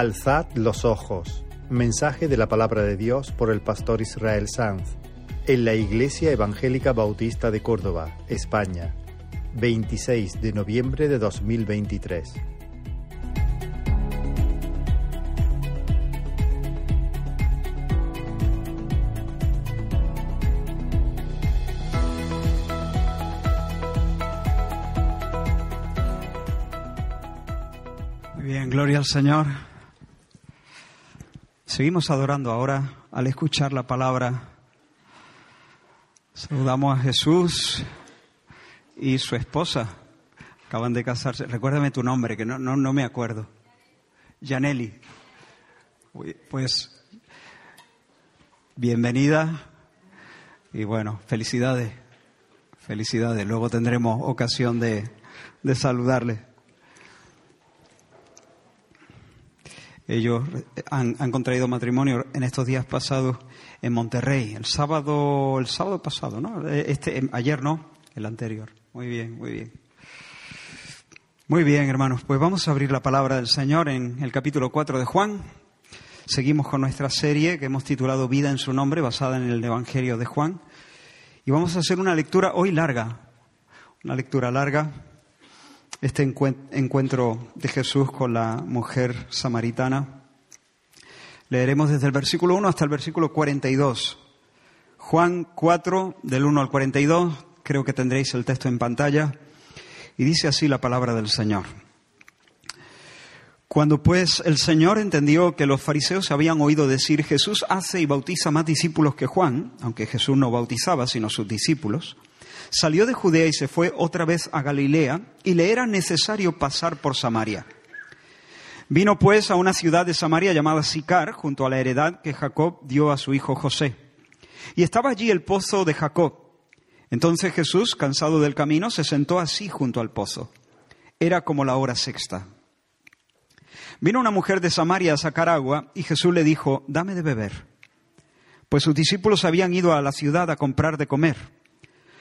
Alzad los ojos. Mensaje de la palabra de Dios por el pastor Israel Sanz en la Iglesia Evangélica Bautista de Córdoba, España, 26 de noviembre de 2023. Muy bien, gloria al Señor. Seguimos adorando ahora al escuchar la palabra. Saludamos a Jesús y su esposa. Acaban de casarse. Recuérdame tu nombre, que no, no, no me acuerdo. Janelli. Pues bienvenida y bueno, felicidades. Felicidades. Luego tendremos ocasión de, de saludarle. Ellos han, han, contraído matrimonio en estos días pasados en Monterrey, el sábado, el sábado pasado, ¿no? Este, ayer no, el anterior. Muy bien, muy bien. Muy bien, hermanos. Pues vamos a abrir la palabra del Señor en el capítulo 4 de Juan. Seguimos con nuestra serie que hemos titulado Vida en su nombre, basada en el Evangelio de Juan. Y vamos a hacer una lectura hoy larga, una lectura larga, este encuentro de Jesús con la mujer samaritana. Leeremos desde el versículo 1 hasta el versículo 42. Juan 4, del 1 al 42, creo que tendréis el texto en pantalla, y dice así la palabra del Señor. Cuando pues el Señor entendió que los fariseos habían oído decir Jesús hace y bautiza más discípulos que Juan, aunque Jesús no bautizaba sino sus discípulos, salió de Judea y se fue otra vez a Galilea y le era necesario pasar por Samaria. Vino pues a una ciudad de Samaria llamada Sicar, junto a la heredad que Jacob dio a su hijo José. Y estaba allí el pozo de Jacob. Entonces Jesús, cansado del camino, se sentó así junto al pozo. Era como la hora sexta. Vino una mujer de Samaria a sacar agua y Jesús le dijo, dame de beber. Pues sus discípulos habían ido a la ciudad a comprar de comer.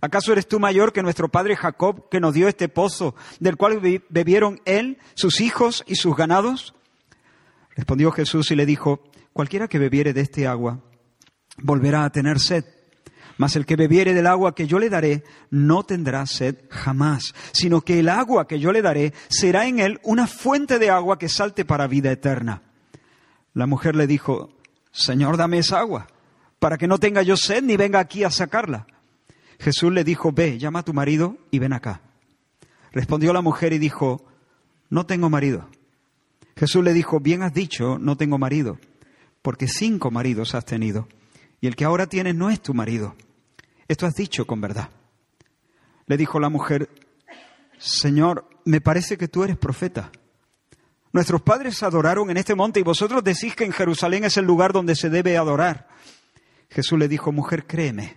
¿Acaso eres tú mayor que nuestro padre Jacob, que nos dio este pozo, del cual bebieron él, sus hijos y sus ganados? Respondió Jesús y le dijo, cualquiera que bebiere de este agua volverá a tener sed, mas el que bebiere del agua que yo le daré no tendrá sed jamás, sino que el agua que yo le daré será en él una fuente de agua que salte para vida eterna. La mujer le dijo, Señor, dame esa agua, para que no tenga yo sed ni venga aquí a sacarla. Jesús le dijo, ve, llama a tu marido y ven acá. Respondió la mujer y dijo, no tengo marido. Jesús le dijo, bien has dicho, no tengo marido, porque cinco maridos has tenido, y el que ahora tienes no es tu marido. Esto has dicho con verdad. Le dijo la mujer, Señor, me parece que tú eres profeta. Nuestros padres adoraron en este monte y vosotros decís que en Jerusalén es el lugar donde se debe adorar. Jesús le dijo, mujer, créeme,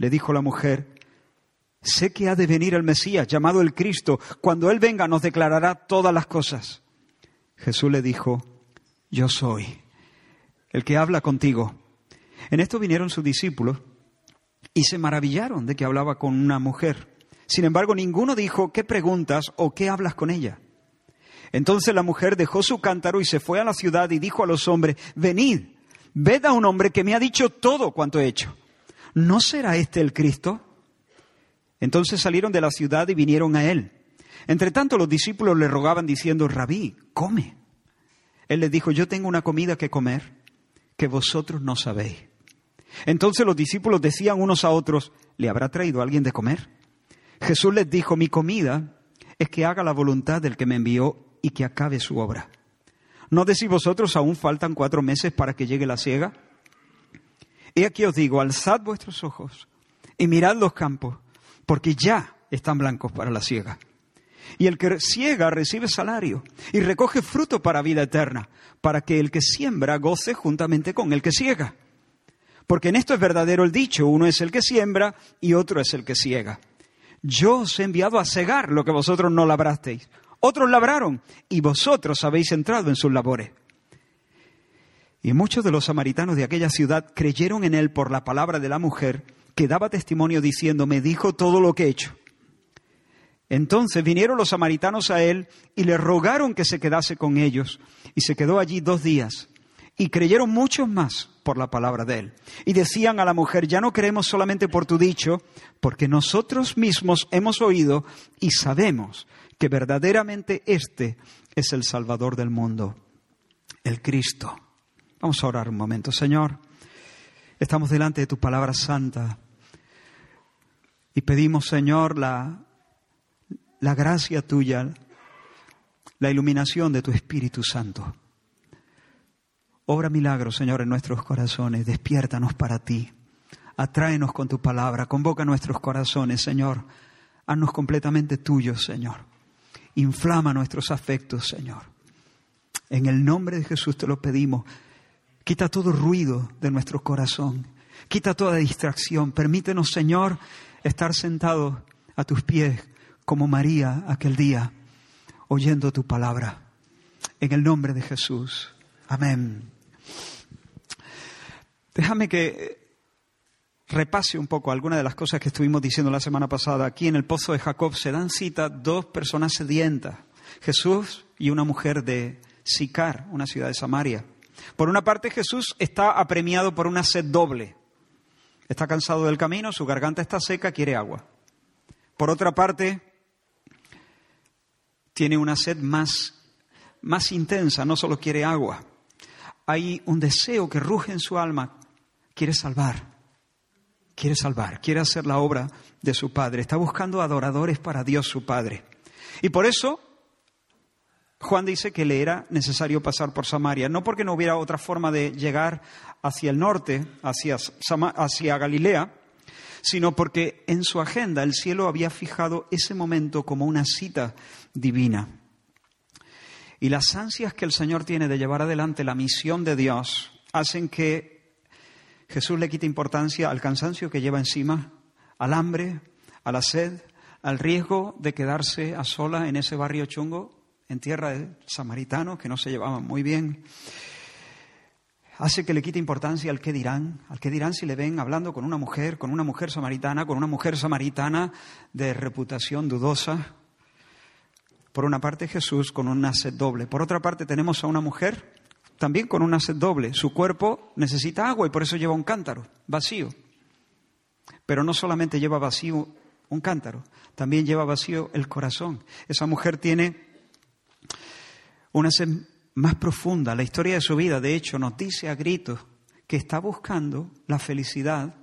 Le dijo la mujer, sé que ha de venir el Mesías, llamado el Cristo. Cuando Él venga nos declarará todas las cosas. Jesús le dijo, yo soy el que habla contigo. En esto vinieron sus discípulos y se maravillaron de que hablaba con una mujer. Sin embargo, ninguno dijo, ¿qué preguntas o qué hablas con ella? Entonces la mujer dejó su cántaro y se fue a la ciudad y dijo a los hombres, venid, ved a un hombre que me ha dicho todo cuanto he hecho. ¿No será este el Cristo? Entonces salieron de la ciudad y vinieron a él. Entre tanto los discípulos le rogaban diciendo, Rabí, come. Él les dijo, yo tengo una comida que comer que vosotros no sabéis. Entonces los discípulos decían unos a otros, ¿le habrá traído alguien de comer? Jesús les dijo, mi comida es que haga la voluntad del que me envió y que acabe su obra. ¿No decís vosotros aún faltan cuatro meses para que llegue la siega? He aquí os digo, alzad vuestros ojos y mirad los campos, porque ya están blancos para la siega. Y el que ciega recibe salario y recoge fruto para vida eterna, para que el que siembra goce juntamente con el que ciega. Porque en esto es verdadero el dicho, uno es el que siembra y otro es el que ciega. Yo os he enviado a cegar lo que vosotros no labrasteis. Otros labraron y vosotros habéis entrado en sus labores. Y muchos de los samaritanos de aquella ciudad creyeron en él por la palabra de la mujer que daba testimonio diciendo, me dijo todo lo que he hecho. Entonces vinieron los samaritanos a él y le rogaron que se quedase con ellos. Y se quedó allí dos días. Y creyeron muchos más por la palabra de él. Y decían a la mujer, ya no queremos solamente por tu dicho, porque nosotros mismos hemos oído y sabemos que verdaderamente este es el Salvador del mundo, el Cristo. Vamos a orar un momento, Señor. Estamos delante de tu palabra santa y pedimos, Señor, la la gracia tuya, la iluminación de tu Espíritu Santo. Obra milagros, Señor, en nuestros corazones. Despiértanos para ti. Atráenos con tu palabra. Convoca nuestros corazones, Señor. Haznos completamente tuyos, Señor. Inflama nuestros afectos, Señor. En el nombre de Jesús te lo pedimos. Quita todo ruido de nuestro corazón. Quita toda distracción. Permítenos, Señor, estar sentados a tus pies como María aquel día, oyendo tu palabra. En el nombre de Jesús. Amén. Déjame que repase un poco algunas de las cosas que estuvimos diciendo la semana pasada. Aquí en el pozo de Jacob se dan cita dos personas sedientas, Jesús y una mujer de Sicar, una ciudad de Samaria. Por una parte, Jesús está apremiado por una sed doble. Está cansado del camino, su garganta está seca, quiere agua. Por otra parte, tiene una sed más, más intensa, no solo quiere agua. Hay un deseo que ruge en su alma, quiere salvar, quiere salvar, quiere hacer la obra de su Padre, está buscando adoradores para Dios su Padre. Y por eso Juan dice que le era necesario pasar por Samaria, no porque no hubiera otra forma de llegar hacia el norte, hacia, hacia Galilea, sino porque en su agenda el cielo había fijado ese momento como una cita divina. Y las ansias que el Señor tiene de llevar adelante la misión de Dios hacen que Jesús le quite importancia al cansancio que lleva encima, al hambre, a la sed, al riesgo de quedarse a sola en ese barrio chungo, en tierra de samaritanos que no se llevaban muy bien hace que le quite importancia al qué dirán, al qué dirán si le ven hablando con una mujer, con una mujer samaritana, con una mujer samaritana de reputación dudosa. Por una parte Jesús con una sed doble, por otra parte tenemos a una mujer también con una sed doble. Su cuerpo necesita agua y por eso lleva un cántaro vacío. Pero no solamente lleva vacío un cántaro, también lleva vacío el corazón. Esa mujer tiene una sed más profunda, la historia de su vida, de hecho, nos dice a gritos que está buscando la felicidad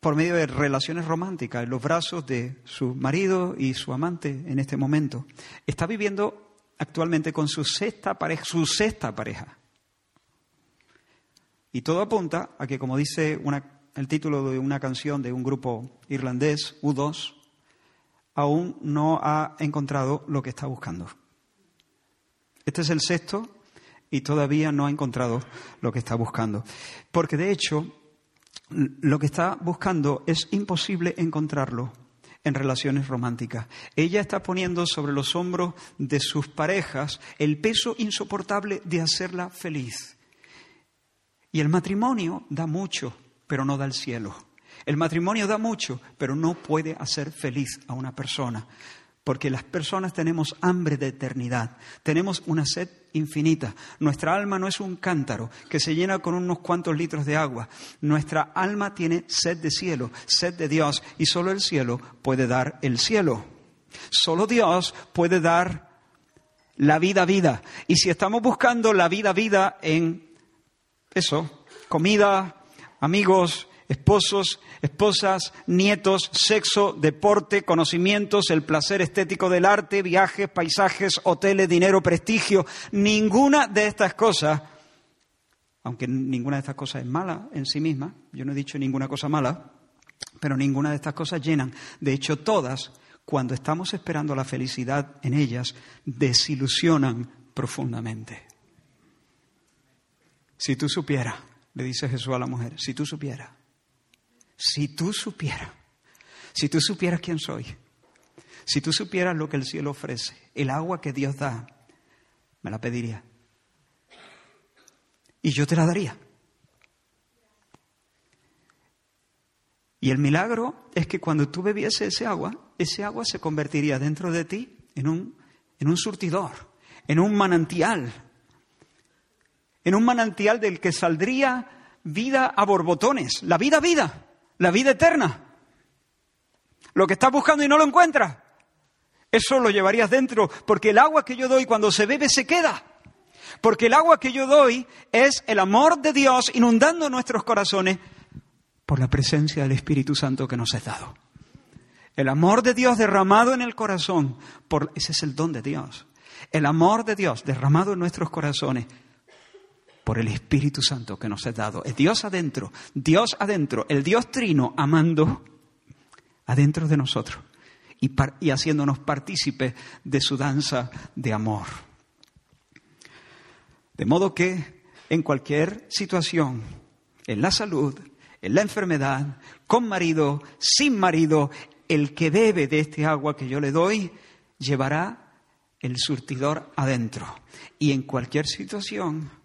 por medio de relaciones románticas en los brazos de su marido y su amante en este momento. Está viviendo actualmente con su sexta pareja, su sexta pareja. Y todo apunta a que, como dice el título de una canción de un grupo irlandés, U2, aún no ha encontrado lo que está buscando. Este es el sexto y todavía no ha encontrado lo que está buscando. Porque de hecho, lo que está buscando es imposible encontrarlo en relaciones románticas. Ella está poniendo sobre los hombros de sus parejas el peso insoportable de hacerla feliz. Y el matrimonio da mucho, pero no da el cielo. El matrimonio da mucho, pero no puede hacer feliz a una persona porque las personas tenemos hambre de eternidad, tenemos una sed infinita. Nuestra alma no es un cántaro que se llena con unos cuantos litros de agua. Nuestra alma tiene sed de cielo, sed de Dios, y solo el cielo puede dar el cielo. Solo Dios puede dar la vida vida. Y si estamos buscando la vida vida en eso, comida, amigos, esposos, esposas, nietos, sexo, deporte, conocimientos, el placer estético del arte, viajes, paisajes, hoteles, dinero, prestigio. Ninguna de estas cosas, aunque ninguna de estas cosas es mala en sí misma, yo no he dicho ninguna cosa mala, pero ninguna de estas cosas llenan. De hecho, todas, cuando estamos esperando la felicidad en ellas, desilusionan profundamente. Si tú supieras, le dice Jesús a la mujer, si tú supieras si tú supieras, si tú supieras quién soy, si tú supieras lo que el cielo ofrece, el agua que Dios da, me la pediría. Y yo te la daría. Y el milagro es que cuando tú bebiese ese agua, ese agua se convertiría dentro de ti en un, en un surtidor, en un manantial, en un manantial del que saldría vida a borbotones, la vida, vida la vida eterna. Lo que estás buscando y no lo encuentras. Eso lo llevarías dentro, porque el agua que yo doy cuando se bebe se queda. Porque el agua que yo doy es el amor de Dios inundando nuestros corazones por la presencia del Espíritu Santo que nos ha dado. El amor de Dios derramado en el corazón, por, ese es el don de Dios. El amor de Dios derramado en nuestros corazones por el Espíritu Santo que nos ha dado. Es Dios adentro, Dios adentro, el Dios trino amando adentro de nosotros y, y haciéndonos partícipes de su danza de amor. De modo que en cualquier situación, en la salud, en la enfermedad, con marido, sin marido, el que bebe de este agua que yo le doy, llevará el surtidor adentro. Y en cualquier situación,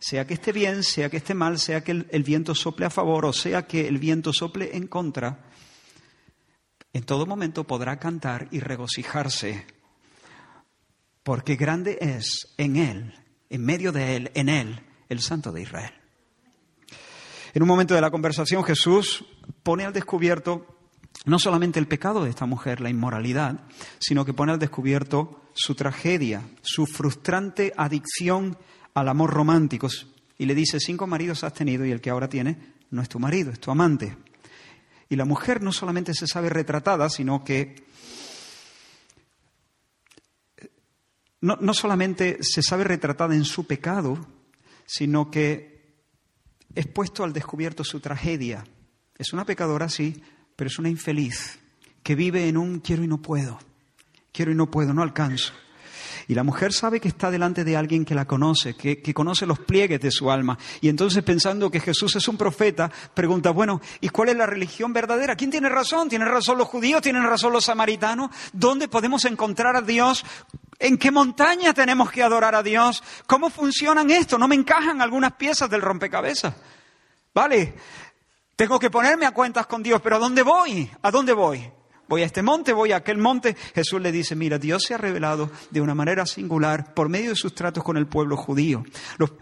sea que esté bien, sea que esté mal, sea que el, viento sople a favor o sea que el viento sople en contra, en todo momento podrá cantar y regocijarse, porque grande es en Él, en medio de Él, en Él, el Santo de Israel. En un momento de la conversación Jesús pone al descubierto no solamente el pecado de esta mujer, la inmoralidad, sino que pone al descubierto su tragedia, su frustrante adicción al amor romántico y le dice, cinco maridos has tenido y el que ahora tiene no es tu marido, es tu amante. Y la mujer no solamente se sabe retratada, sino que no, no solamente se sabe retratada en su pecado, sino que es puesto al descubierto su tragedia. Es una pecadora, sí, pero es una infeliz que vive en un quiero y no puedo, quiero y no puedo, no alcanzo. Y la mujer sabe que está delante de alguien que la conoce, que, conoce los pliegues de su alma. Y entonces pensando que Jesús es un profeta, pregunta, bueno, ¿y cuál es la religión verdadera? ¿Quién tiene razón? ¿Tienen razón los judíos? ¿Tienen razón los samaritanos? ¿Dónde podemos encontrar a Dios? ¿En qué montaña tenemos que adorar a Dios? ¿Cómo funcionan esto? No me encajan algunas piezas del rompecabezas. Vale, tengo que ponerme a cuentas con Dios, pero ¿a dónde voy? ¿A dónde voy? Voy a este monte, voy a aquel monte. Jesús le dice, mira, Dios se ha revelado de una manera singular por medio de sus tratos con el pueblo judío.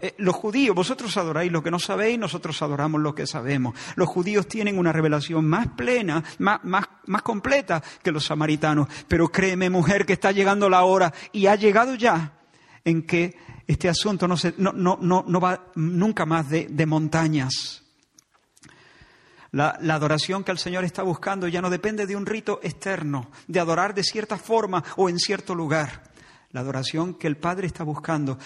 Eh, los, judíos, vosotros adoráis lo que no sabéis, nosotros adoramos lo que sabemos. Los judíos tienen una revelación más plena, más, más, más completa que los samaritanos. Pero créeme, mujer, que está llegando la hora y ha llegado ya en que este asunto no, se, no, no, no, va nunca más de, de montañas. La, adoración que el Señor está buscando ya no depende de un rito externo, de adorar de cierta forma o en cierto lugar. La adoración que el Padre está buscando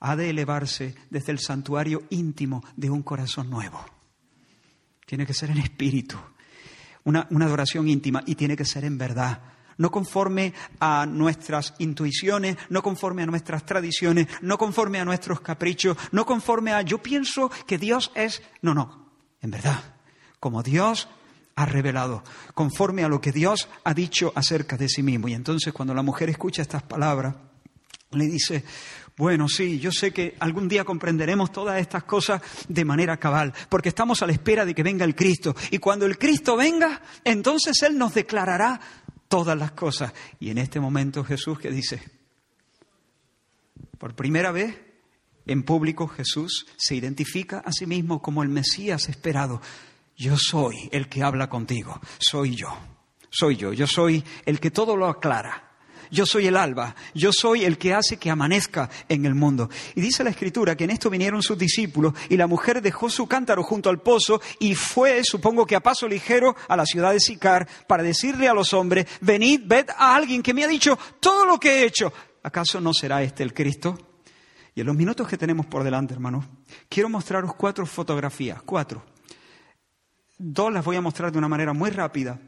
ha de elevarse desde el santuario íntimo de un corazón nuevo. Tiene que ser en espíritu, una, una adoración íntima y tiene que ser en verdad no conforme a nuestras intuiciones, no conforme a nuestras tradiciones, no conforme a nuestros caprichos, no conforme a yo pienso que Dios es. No, no, en verdad como Dios ha revelado, conforme a lo que Dios ha dicho acerca de sí mismo. Y entonces cuando la mujer escucha estas palabras, le dice, bueno, sí, yo sé que algún día comprenderemos todas estas cosas de manera cabal, porque estamos a la espera de que venga el Cristo. Y cuando el Cristo venga, entonces Él nos declarará todas las cosas. Y en este momento Jesús que dice, por primera vez en público Jesús se identifica a sí mismo como el Mesías esperado. Yo soy el que habla contigo, soy yo, soy yo, yo soy el que todo lo aclara, yo soy el alba, yo soy el que hace que amanezca en el mundo. Y dice la escritura que en esto vinieron sus discípulos y la mujer dejó su cántaro junto al pozo y fue, supongo que a paso ligero, a la ciudad de Sicar para decirle a los hombres, venid, ved a alguien que me ha dicho todo lo que he hecho. ¿Acaso no será este el Cristo? Y en los minutos que tenemos por delante, hermanos, quiero mostraros cuatro fotografías, cuatro. Dos las voy a mostrar de una manera muy rápida.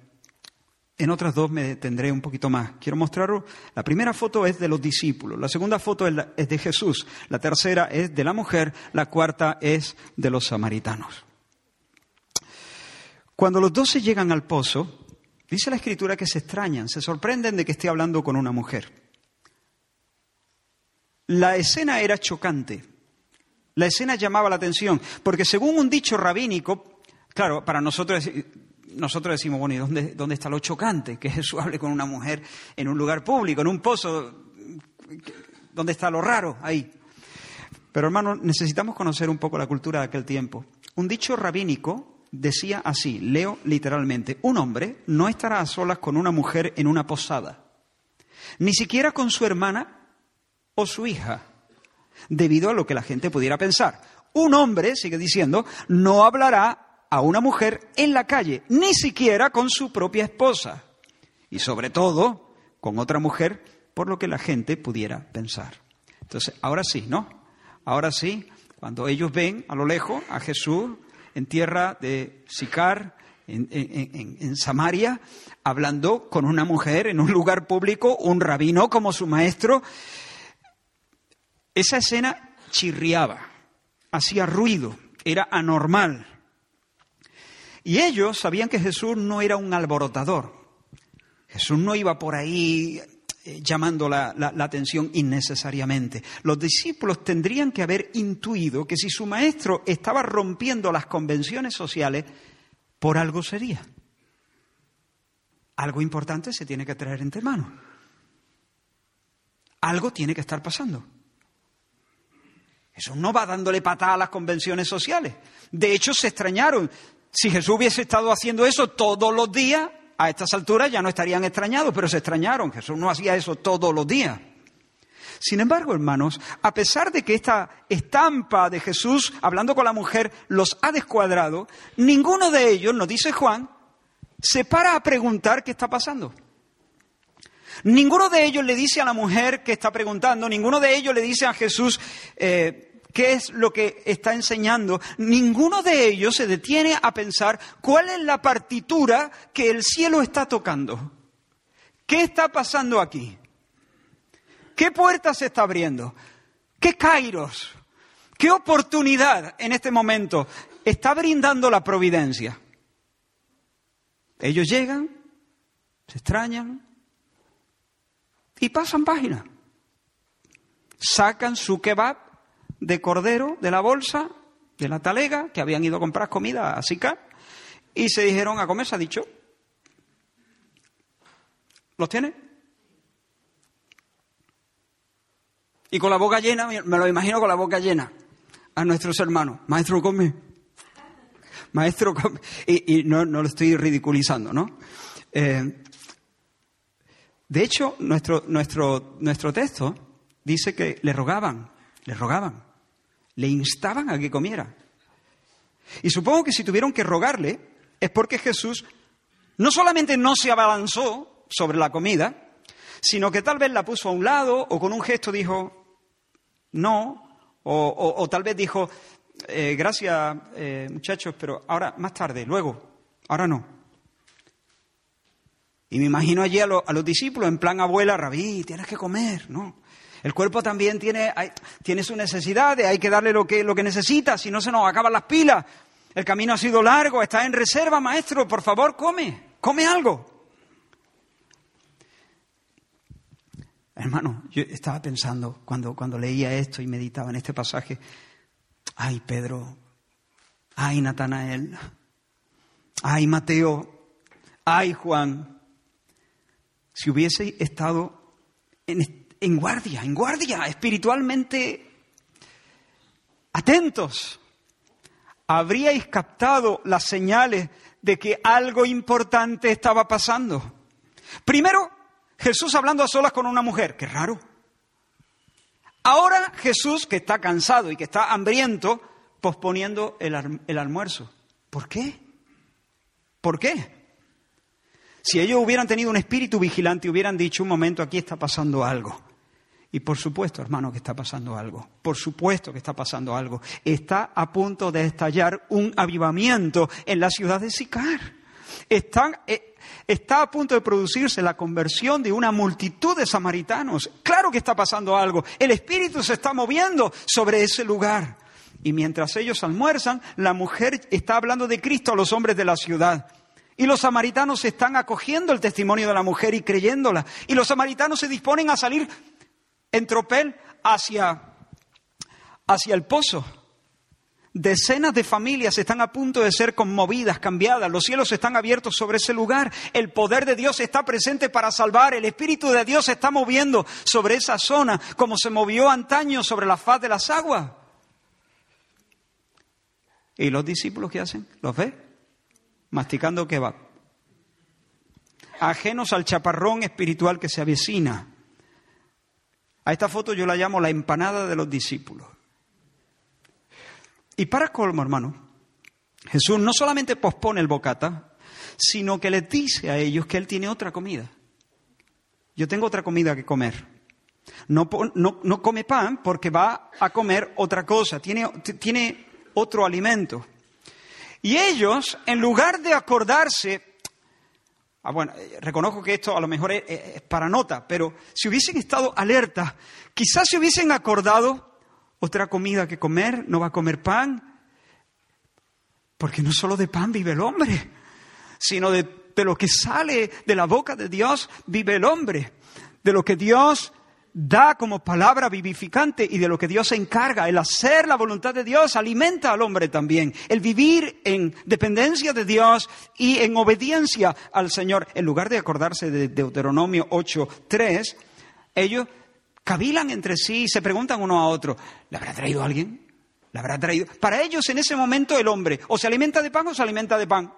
En otras dos me detendré un poquito más. Quiero mostraros, la primera foto es de los discípulos, la segunda foto es, de Jesús, la tercera es de la mujer, la cuarta es de los samaritanos. Cuando los doce llegan al pozo, dice la escritura que se extrañan, se sorprenden de que esté hablando con una mujer. La escena era chocante. La escena llamaba la atención, porque según un dicho rabínico, claro, para nosotros, nosotros decimos, bueno, ¿y dónde, dónde está lo chocante? Que Jesús hable con una mujer en un lugar público, en un pozo. ¿Dónde está lo raro ahí? Pero hermanos, necesitamos conocer un poco la cultura de aquel tiempo. Un dicho rabínico decía así, leo literalmente, un hombre no estará a solas con una mujer en una posada, ni siquiera con su hermana o su hija, debido a lo que la gente pudiera pensar. Un hombre, sigue diciendo, no hablará a una mujer en la calle, ni siquiera con su propia esposa, y sobre todo con otra mujer, por lo que la gente pudiera pensar. Entonces, ahora sí, ¿no? Ahora sí, cuando ellos ven a lo lejos a Jesús en tierra de Sicar, en, en, Samaria, hablando con una mujer en un lugar público, un rabino como su maestro, esa escena chirriaba, hacía ruido, era anormal. Y ellos sabían que Jesús no era un alborotador. Jesús no iba por ahí eh, llamando la, atención innecesariamente. Los discípulos tendrían que haber intuido que si su maestro estaba rompiendo las convenciones sociales, por algo sería. Algo importante se tiene que traer entre manos. Algo tiene que estar pasando. Eso no va dándole patada a las convenciones sociales. De hecho, se extrañaron. Si Jesús hubiese estado haciendo eso todos los días, a estas alturas ya no estarían extrañados, pero se extrañaron. Jesús no hacía eso todos los días. Sin embargo, hermanos, a pesar de que esta estampa de Jesús hablando con la mujer los ha descuadrado, ninguno de ellos, nos dice Juan, se para a preguntar qué está pasando. Ninguno de ellos le dice a la mujer que está preguntando, ninguno de ellos le dice a Jesús eh, qué es lo que está enseñando, ninguno de ellos se detiene a pensar cuál es la partitura que el cielo está tocando. ¿Qué está pasando aquí? ¿Qué puerta se está abriendo? ¿Qué kairos? ¿Qué oportunidad en este momento está brindando la providencia? Ellos llegan, se extrañan, y pasan página. Sacan su kebab de cordero de la bolsa, de la talega, que habían ido a comprar comida a Sicar, y se dijeron a comer, se ha dicho. ¿Los tiene? Y con la boca llena, me lo imagino con la boca llena, a nuestros hermanos, maestro, come. Maestro, come. Y, no, lo estoy ridiculizando, ¿no? Eh, de hecho, nuestro, nuestro, nuestro texto dice que le rogaban, le rogaban, le instaban a que comiera. Y supongo que si tuvieron que rogarle es porque Jesús no solamente no se abalanzó sobre la comida, sino que tal vez la puso a un lado o con un gesto dijo no, o, tal vez dijo eh, gracias eh, muchachos, pero ahora más tarde, luego, ahora no. Y me imagino allí a, los discípulos en plan abuela, rabí, tienes que comer, ¿no? El cuerpo también tiene, tiene su necesidad, hay que darle lo que, lo que necesita, si no se nos acaban las pilas. El camino ha sido largo, está en reserva, maestro, por favor, come, come algo. Hermano, yo estaba pensando cuando, cuando leía esto y meditaba en este pasaje, ay Pedro, ay Natanael, ay Mateo, ay Juan, si hubiese estado en, guardia, en guardia, espiritualmente atentos, habríais captado las señales de que algo importante estaba pasando. Primero, Jesús hablando a solas con una mujer, qué raro. Ahora Jesús, que está cansado y que está hambriento, posponiendo el, el almuerzo. ¿Por qué? ¿Por qué? Si ellos hubieran tenido un espíritu vigilante, hubieran dicho un momento, aquí está pasando algo. Y por supuesto, hermano, que está pasando algo. Por supuesto que está pasando algo. Está a punto de estallar un avivamiento en la ciudad de Sicar. Está, eh, está a punto de producirse la conversión de una multitud de samaritanos. Claro que está pasando algo. El Espíritu se está moviendo sobre ese lugar. Y mientras ellos almuerzan, la mujer está hablando de Cristo a los hombres de la ciudad. Y los samaritanos están acogiendo el testimonio de la mujer y creyéndola. Y los samaritanos se disponen a salir en tropel hacia, hacia el pozo. Decenas de familias están a punto de ser conmovidas, cambiadas. Los cielos están abiertos sobre ese lugar. El poder de Dios está presente para salvar. El Espíritu de Dios se está moviendo sobre esa zona como se movió antaño sobre la faz de las aguas. ¿Y los discípulos qué hacen? ¿Los ve? Masticando va Ajenos al chaparrón espiritual que se avecina. A esta foto yo la llamo la empanada de los discípulos. Y para colmo, hermano, Jesús no solamente pospone el bocata, sino que les dice a ellos que Él tiene otra comida. Yo tengo otra comida que comer. No, no, come pan porque va a comer otra cosa, tiene, tiene otro alimento. Y ellos, en lugar de acordarse Ah, bueno, eh, reconozco que esto a lo mejor es, para nota, pero si hubiesen estado alerta, quizás se hubiesen acordado otra comida que comer, no va a comer pan, porque no solo de pan vive el hombre, sino de, de lo que sale de la boca de Dios vive el hombre, de lo que Dios da como palabra vivificante y de lo que Dios se encarga. El hacer la voluntad de Dios alimenta al hombre también. El vivir en dependencia de Dios y en obediencia al Señor. En lugar de acordarse de Deuteronomio 8.3, ellos cavilan entre sí y se preguntan uno a otro, ¿le habrá traído alguien? ¿Le habrá traído? Para ellos en ese momento el hombre o se alimenta de pan o se alimenta de pan.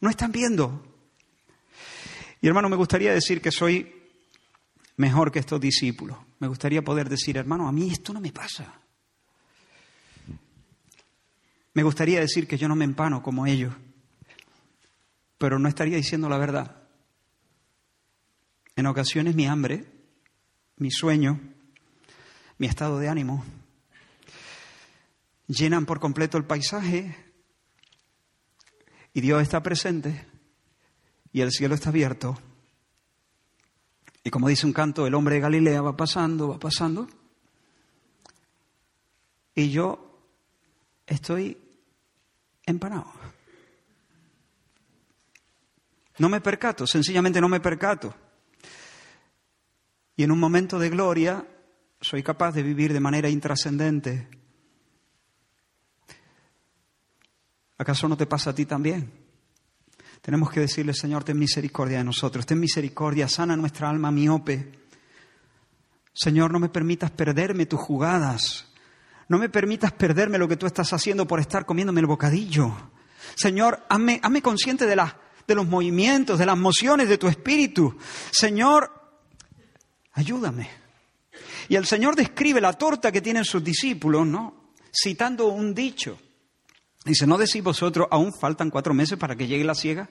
No están viendo. Y hermano, me gustaría decir que soy mejor que estos discípulos. Me gustaría poder decir, hermano, a mí esto no me pasa. Me gustaría decir que yo no me empano como ellos, pero no estaría diciendo la verdad. En ocasiones mi hambre, mi sueño, mi estado de ánimo llenan por completo el paisaje y Dios está presente y el cielo está abierto y como dice un canto, el hombre de Galilea va pasando, va pasando. Y yo estoy empanado. No me percato, sencillamente no me percato. Y en un momento de gloria soy capaz de vivir de manera intrascendente. ¿Acaso no te pasa a ti también? Tenemos que decirle, Señor, ten misericordia de nosotros, ten misericordia, sana nuestra alma miope. Señor, no me permitas perderme tus jugadas. No me permitas perderme lo que tú estás haciendo por estar comiéndome el bocadillo. Señor, hazme, consciente de, de los movimientos, de las mociones de tu espíritu. Señor, ayúdame. Y el Señor describe la torta que tienen sus discípulos, ¿no? Citando un dicho. Dice, ¿no decís vosotros, aún faltan cuatro meses para que llegue la ciega?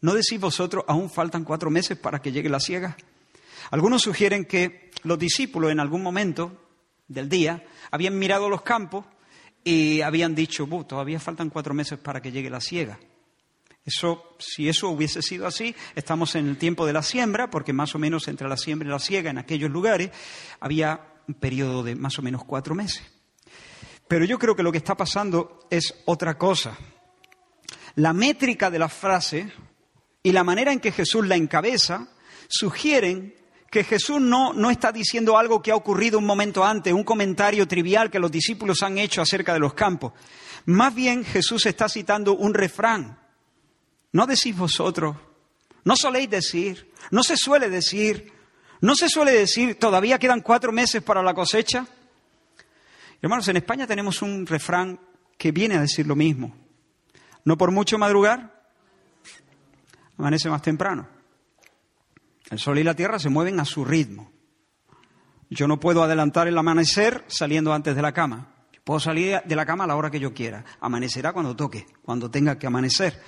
¿No decís vosotros, aún faltan cuatro meses para que llegue la ciega? Algunos sugieren que los discípulos en algún momento del día habían mirado los campos y habían dicho, todavía faltan cuatro meses para que llegue la ciega. Eso, si eso hubiese sido así, estamos en el tiempo de la siembra, porque más o menos entre la siembra y la ciega en aquellos lugares había un periodo de más o menos cuatro meses. Pero yo creo que lo que está pasando es otra cosa. La métrica de la frase y la manera en que Jesús la encabeza sugieren que Jesús no, no está diciendo algo que ha ocurrido un momento antes, un comentario trivial que los discípulos han hecho acerca de los campos. Más bien Jesús está citando un refrán. No decís vosotros, no soléis decir, no se suele decir, no se suele decir, todavía quedan cuatro meses para la cosecha. Hermanos, en España tenemos un refrán que viene a decir lo mismo. No por mucho madrugar, amanece más temprano. El sol y la tierra se mueven a su ritmo. Yo no puedo adelantar el amanecer saliendo antes de la cama. Puedo salir de la cama a la hora que yo quiera. Amanecerá cuando toque, cuando tenga que amanecer.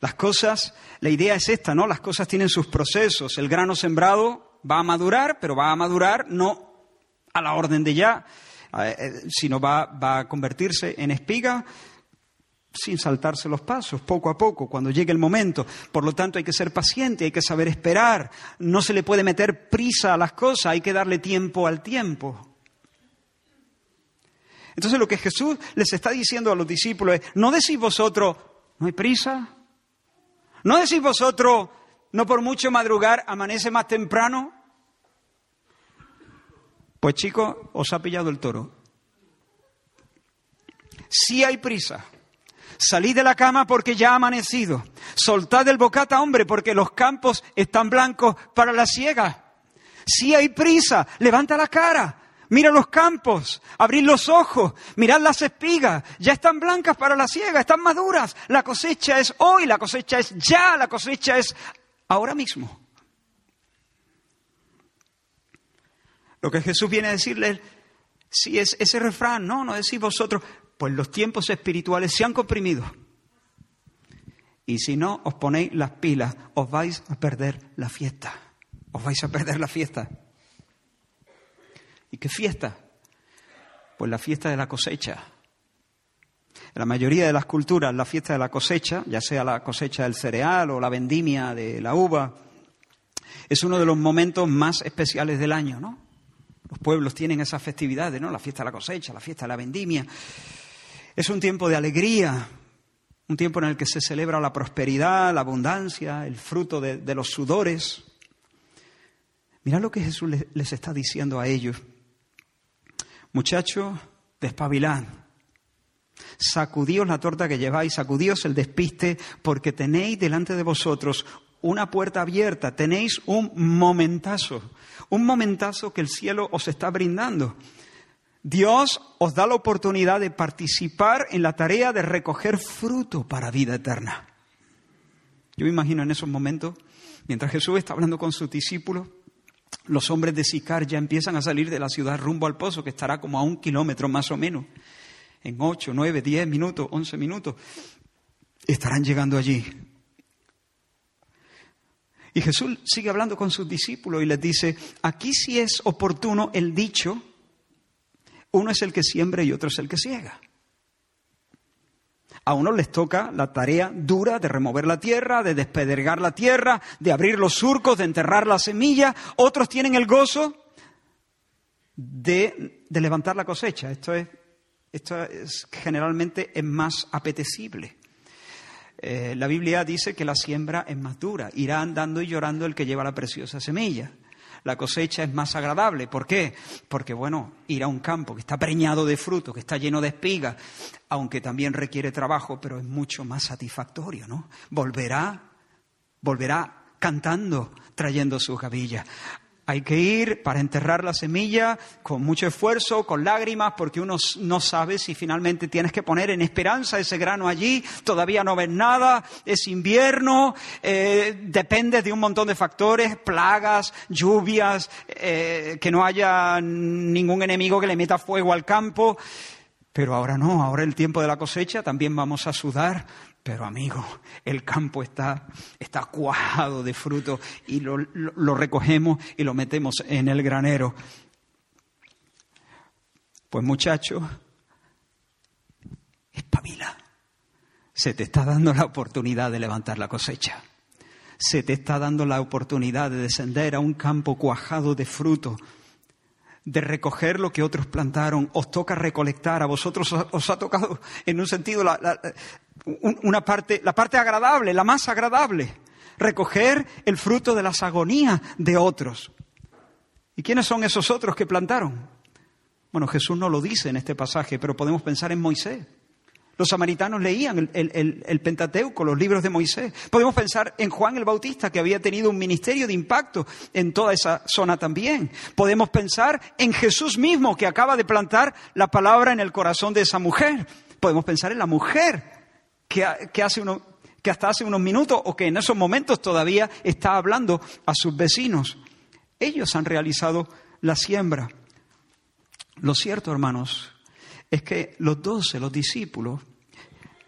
Las cosas, la idea es esta, ¿no? Las cosas tienen sus procesos. El grano sembrado va a madurar, pero va a madurar no a la orden de ya, eh, eh, sino va, va a convertirse en espiga sin saltarse los pasos, poco a poco, cuando llegue el momento. Por lo tanto, hay que ser paciente, hay que saber esperar. No se le puede meter prisa a las cosas, hay que darle tiempo al tiempo. Entonces, lo que Jesús les está diciendo a los discípulos es, no decís vosotros, no hay prisa. No decís vosotros, no por mucho madrugar, amanece más temprano. Pues chicos, os ha pillado el toro. Sí hay prisa. Salid de la cama porque ya ha amanecido. Soltad el bocata, hombre, porque los campos están blancos para la siega. Si hay prisa, levanta la cara. Mira los campos, abrid los ojos, mirad las espigas, ya están blancas para la siega, están maduras. La cosecha es hoy, la cosecha es ya, la cosecha es ahora mismo. Lo que Jesús viene a decirles, si es ese refrán, no, no decís vosotros, pues los tiempos espirituales se han comprimido. Y si no os ponéis las pilas, os vais a perder la fiesta. Os vais a perder la fiesta. ¿Y qué fiesta? Pues la fiesta de la cosecha. En la mayoría de las culturas, la fiesta de la cosecha, ya sea la cosecha del cereal o la vendimia de la uva, es uno de los momentos más especiales del año, ¿no? Los pueblos tienen esas festividades, ¿no? La fiesta de la cosecha, la fiesta de la vendimia. Es un tiempo de alegría, un tiempo en el que se celebra la prosperidad, la abundancia, el fruto de, los sudores. Mirad lo que Jesús les, está diciendo a ellos. Muchachos, despabilad. Sacudíos la torta que lleváis, sacudíos el despiste, porque tenéis delante de vosotros una puerta abierta, tenéis un momentazo, un momentazo que el cielo os está brindando. Dios os da la oportunidad de participar en la tarea de recoger fruto para vida eterna. Yo me imagino en esos momentos, mientras Jesús está hablando con sus discípulos, los hombres de Sicar ya empiezan a salir de la ciudad rumbo al pozo, que estará como a un kilómetro más o menos. En ocho, nueve, diez minutos, once minutos, estarán llegando allí. Y Jesús sigue hablando con sus discípulos y les dice, aquí sí es oportuno el dicho uno es el que siembra y otro es el que ciega. A uno les toca la tarea dura de remover la tierra, de despedregar la tierra, de abrir los surcos, de enterrar la semilla. Otros tienen el gozo de, levantar la cosecha. Esto es, esto es generalmente es más apetecible. Eh, la Biblia dice que la siembra es más dura. Irá andando y llorando el que lleva la preciosa semilla la cosecha es más agradable. ¿Por qué? Porque, bueno, ir a un campo que está preñado de fruto, que está lleno de espigas, aunque también requiere trabajo, pero es mucho más satisfactorio, ¿no? Volverá, volverá cantando, trayendo sus gavillas. Hay que ir para enterrar la semilla con mucho esfuerzo, con lágrimas, porque uno no sabe si finalmente tienes que poner en esperanza ese grano allí, todavía no ves nada, es invierno, eh, depende de un montón de factores, plagas, lluvias, eh, que no haya ningún enemigo que le meta fuego al campo. Pero ahora no, ahora el tiempo de la cosecha también vamos a sudar, pero amigo, el campo está, está cuajado de fruto y lo, lo, recogemos y lo metemos en el granero. Pues muchacho, espabila. Se te está dando la oportunidad de levantar la cosecha. Se te está dando la oportunidad de descender a un campo cuajado de fruto de recoger lo que otros plantaron, os toca recolectar, a vosotros os ha tocado en un sentido la, una parte, la parte agradable, la más agradable, recoger el fruto de las agonías de otros. ¿Y quiénes son esos otros que plantaron? Bueno, Jesús no lo dice en este pasaje, pero podemos pensar en Moisés. Los samaritanos leían el, Pentateuco, los libros de Moisés. Podemos pensar en Juan el Bautista, que había tenido un ministerio de impacto en toda esa zona también. Podemos pensar en Jesús mismo, que acaba de plantar la palabra en el corazón de esa mujer. Podemos pensar en la mujer que, hace, que hasta hace unos minutos o que en esos momentos todavía está hablando a sus vecinos. Ellos han realizado la siembra. Lo cierto, hermanos, es que los doce, los discípulos,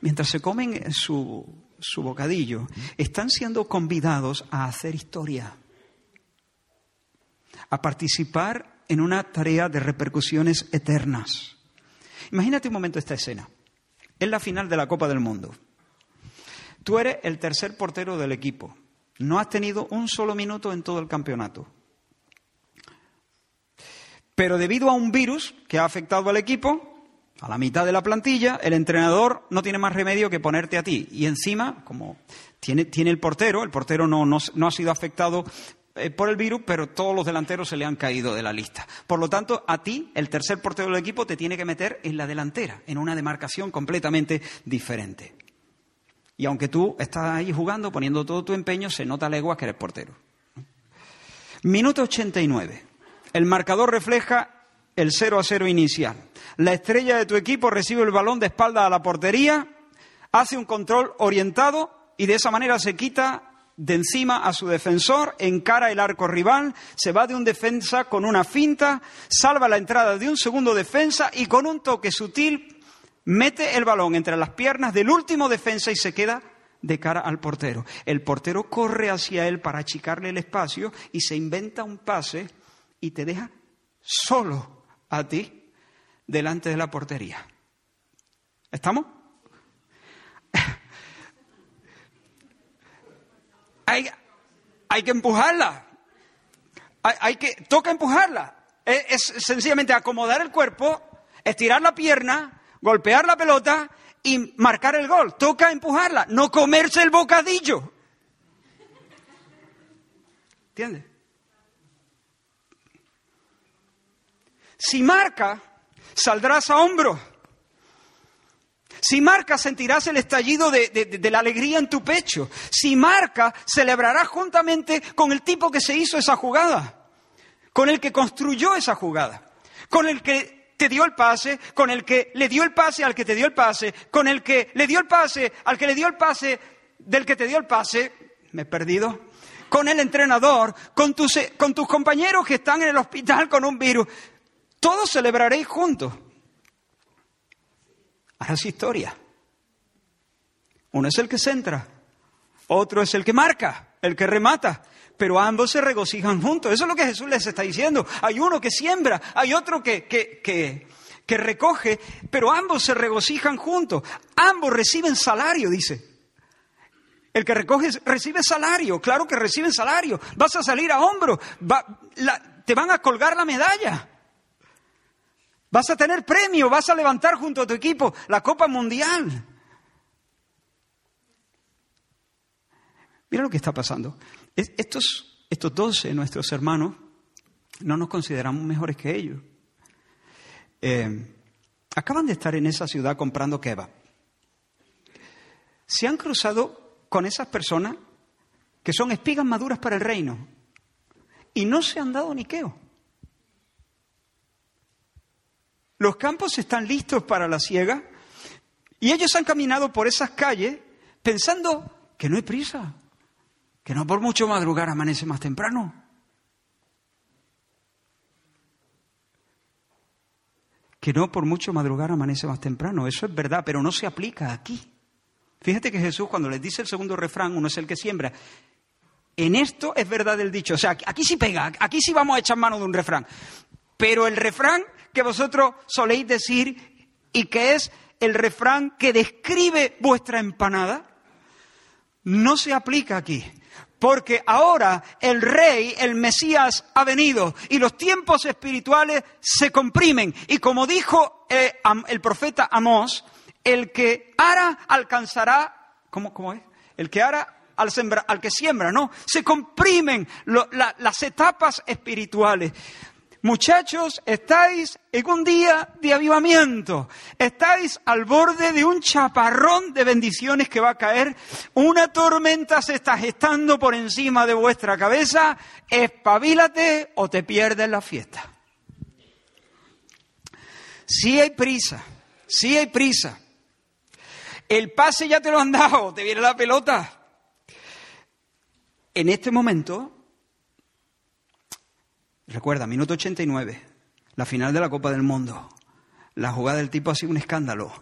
mientras se comen su, su bocadillo, están siendo convidados a hacer historia, a participar en una tarea de repercusiones eternas. Imagínate un momento esta escena. Es la final de la Copa del Mundo. Tú eres el tercer portero del equipo. No has tenido un solo minuto en todo el campeonato. Pero debido a un virus que ha afectado al equipo, a la mitad de la plantilla, el entrenador no tiene más remedio que ponerte a ti. Y encima, como tiene, tiene el portero, el portero no, no, ha sido afectado eh, por el virus, pero todos los delanteros se le han caído de la lista. Por lo tanto, a ti, el tercer portero del equipo, te tiene que meter en la delantera, en una demarcación completamente diferente. Y aunque tú estás ahí jugando, poniendo todo tu empeño, se nota a leguas que eres portero. Minuto 89. El marcador refleja el 0 a 0 inicial. La estrella de tu equipo recibe el balón de espalda a la portería, hace un control orientado y de esa manera se quita de encima a su defensor, encara el arco rival, se va de un defensa con una finta, salva la entrada de un segundo defensa y con un toque sutil mete el balón entre las piernas del último defensa y se queda de cara al portero. El portero corre hacia él para achicarle el espacio y se inventa un pase y te deja solo a ti delante de la portería. ¿Estamos? hay, hay, que empujarla. Hay, que, toca empujarla. es sencillamente acomodar el cuerpo, estirar la pierna, golpear la pelota y marcar el gol. Toca empujarla, no comerse el bocadillo. ¿Entiendes? Si marca, saldrás a hombro. Si marca, sentirás el estallido de, de, la alegría en tu pecho. Si marca, celebrarás juntamente con el tipo que se hizo esa jugada, con el que construyó esa jugada, con el que te dio el pase, con el que le dio el pase al que te dio el pase, con el que le dio el pase al que le dio el pase del que te dio el pase, me he perdido, con el entrenador, con tus, con tus compañeros que están en el hospital con un virus. Todos celebraréis juntos. Ahora es historia. Uno es el que centra, otro es el que marca, el que remata pero ambos se regocijan juntos. Eso es lo que Jesús les está diciendo. Hay uno que siembra, hay otro que, que, que, recoge, pero ambos se regocijan juntos. Ambos reciben salario, dice. El que recoge recibe salario, claro que reciben salario. Vas a salir a hombro, te van a colgar la medalla. Vas a tener premio, vas a levantar junto a tu equipo la Copa Mundial. Mira lo que está pasando. Estos, estos doce, nuestros hermanos, no nos consideramos mejores que ellos. Eh, acaban de estar en esa ciudad comprando kebab. Se han cruzado con esas personas que son espigas maduras para el reino y no se han dado ni Los campos están listos para la siega y ellos han caminado por esas calles pensando que no hay prisa, que no por mucho madrugar amanece más temprano. Que no por mucho madrugar amanece más temprano. Eso es verdad, pero no se aplica aquí. Fíjate que Jesús cuando les dice el segundo refrán, uno es el que siembra. En esto es verdad el dicho. O sea, aquí sí pega, aquí sí vamos a echar mano de un refrán. Pero el refrán que vosotros soléis decir y que es el refrán que describe vuestra empanada, no se aplica aquí porque ahora el rey, el Mesías, ha venido y los tiempos espirituales se comprimen. Y como dijo eh, el profeta Amós, el que ara alcanzará, ¿cómo, cómo es? El que ara al, al que siembra, ¿no? Se comprimen las etapas espirituales. Muchachos, estáis en un día de avivamiento, estáis al borde de un chaparrón de bendiciones que va a caer, una tormenta se está gestando por encima de vuestra cabeza, espabilate o te pierdes la fiesta. Si hay prisa, si hay prisa. El pase ya te lo han dado, te viene la pelota. En este momento, recuerda, minuto 89, la final de la Copa del Mundo. La jugada del tipo ha sido un escándalo.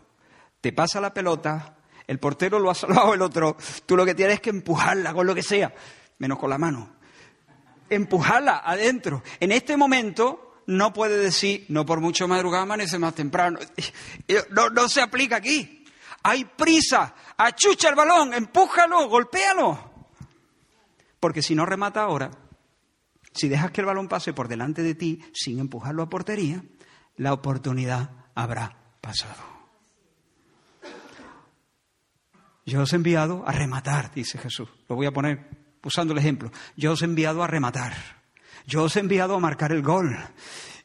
Te pasa la pelota, el portero lo ha salvado el otro, tú lo que tienes es que empujarla con lo que sea, menos con la mano. Empujarla adentro. En este momento no puede decir, no por mucho madrugada amanece más temprano. No, no se aplica aquí. Hay prisa, achucha el balón, empújalo, golpéalo. Porque si no remata ahora, si dejas que el balón pase por delante de ti sin empujarlo a portería, la oportunidad habrá pasado. Yo os he enviado a rematar, dice Jesús. Lo voy a poner usando el ejemplo. Yo os he enviado a rematar. Yo os he enviado a marcar el gol.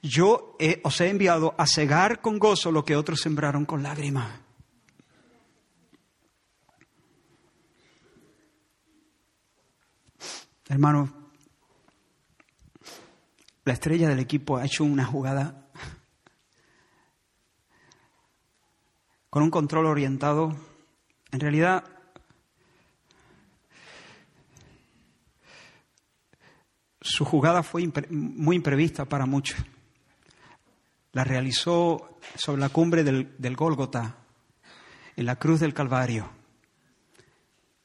Yo os he enviado a cegar con gozo lo que otros sembraron con lágrimas. Hermano, la estrella del equipo ha hecho una jugada con un control orientado. En realidad, su jugada fue muy imprevista para muchos. La realizó sobre la cumbre del, del Gólgota, en la cruz del Calvario.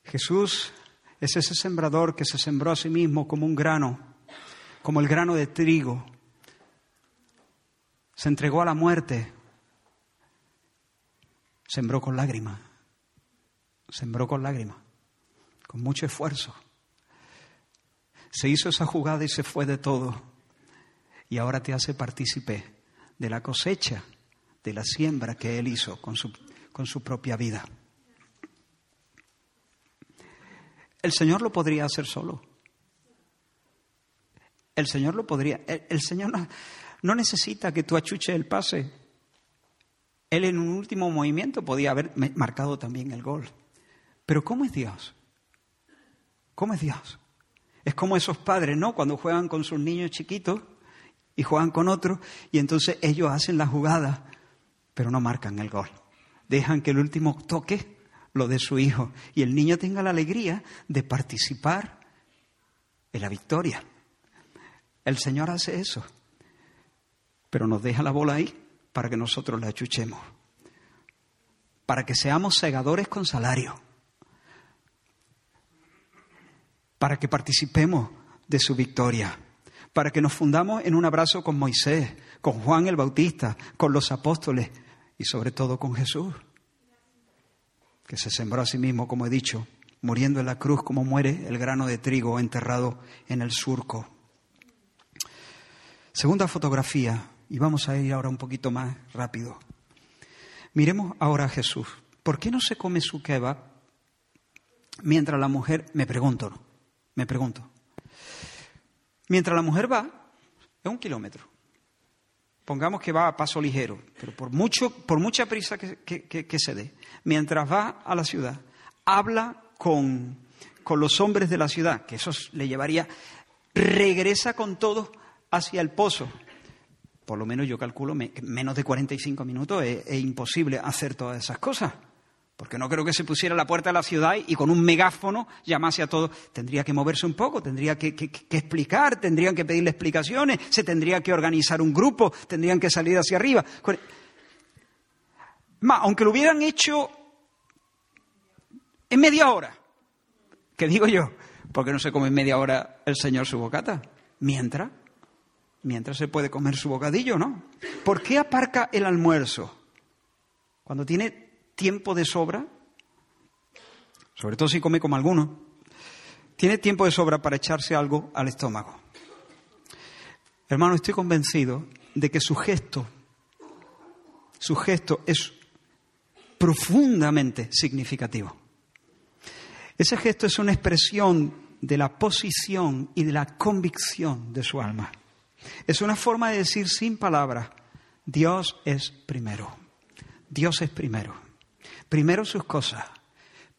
Jesús es ese sembrador que se sembró a sí mismo como un grano, como el grano de trigo. Se entregó a la muerte. Sembró con lágrimas. Sembró con lágrimas. Con mucho esfuerzo. Se hizo esa jugada y se fue de todo. Y ahora te hace partícipe de la cosecha, de la siembra que él hizo con su, con su propia vida. El Señor lo podría hacer solo. El Señor lo podría. El, Señor no, necesita que tú achuches el pase. Él en un último movimiento podía haber marcado también el gol. Pero ¿cómo es Dios? ¿Cómo es Dios? Es como esos padres, ¿no? Cuando juegan con sus niños chiquitos y juegan con otros y entonces ellos hacen la jugada, pero no marcan el gol. Dejan que el último toque lo de su hijo y el niño tenga la alegría de participar en la victoria. El Señor hace eso, pero nos deja la bola ahí para que nosotros la achuchemos, para que seamos segadores con salario, para que participemos de su victoria, para que nos fundamos en un abrazo con Moisés, con Juan el Bautista, con los apóstoles y sobre todo con Jesús que se sembró a sí mismo, como he dicho, muriendo en la cruz como muere el grano de trigo enterrado en el surco. Segunda fotografía, y vamos a ir ahora un poquito más rápido. Miremos ahora a Jesús. ¿Por qué no se come su kebab mientras la mujer, me pregunto, me pregunto, mientras la mujer va, es un kilómetro, pongamos que va a paso ligero, pero por, mucho, por mucha prisa que, se dé, mientras va a la ciudad, habla con, con los hombres de la ciudad, que eso le llevaría, regresa con todos hacia el pozo. Por lo menos yo calculo que menos de 45 minutos es imposible hacer todas esas cosas. Porque no creo que se pusiera la puerta de la ciudad y con un megáfono llamase a todos. Tendría que moverse un poco, tendría que, explicar, tendrían que pedirle explicaciones, se tendría que organizar un grupo, tendrían que salir hacia arriba. Más, aunque lo hubieran hecho en media hora, ¿qué digo yo? Porque no se come en media hora el Señor su bocata. Mientras, mientras se puede comer su bocadillo, ¿no? ¿Por qué aparca el almuerzo? Cuando tiene tiempo de sobra, sobre todo si come como alguno, tiene tiempo de sobra para echarse algo al estómago. Hermano, estoy convencido de que su gesto, su gesto es profundamente significativo. Ese gesto es una expresión de la posición y de la convicción de su alma. Es una forma de decir sin palabras, Dios es primero. Dios es primero. Primero sus cosas,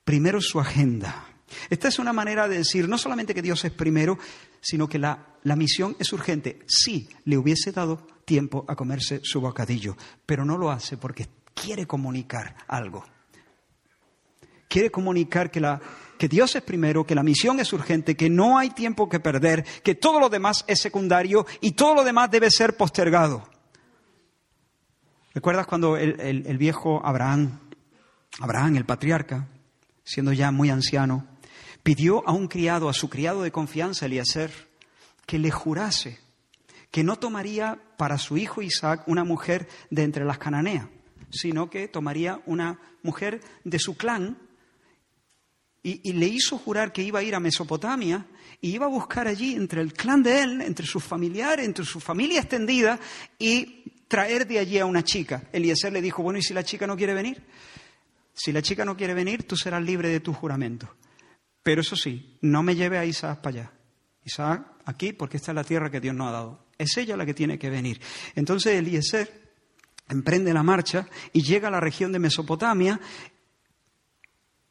primero su agenda. Esta es una manera de decir no solamente que Dios es primero, sino que la, la misión es urgente. Sí, le hubiese dado tiempo a comerse su bocadillo, pero no lo hace porque quiere comunicar algo. quiere comunicar que, la, que Dios es primero, que la misión es urgente, que no hay tiempo que perder, que todo lo demás es secundario y todo lo demás debe ser postergado. ¿Recuerdas cuando el, el viejo Abraham, Abraham, el patriarca, siendo ya muy anciano, pidió a un criado, a su criado de confianza, Eliezer, que le jurase que no tomaría para su hijo Isaac una mujer de entre las cananeas, sino que tomaría una mujer de su clan y, le hizo jurar que iba a ir a Mesopotamia y iba a buscar allí entre el clan de él, entre sus familiares, entre su familia extendida y traer de allí a una chica. Eliezer le dijo, bueno, ¿y si la chica no quiere venir? Si la chica no quiere venir, tú serás libre de tu juramento. Pero eso sí, no me lleve a Isaac para allá. Isaac aquí, porque esta es la tierra que Dios nos ha dado. Es ella la que tiene que venir. Entonces Eliezer emprende la marcha y llega a la región de Mesopotamia.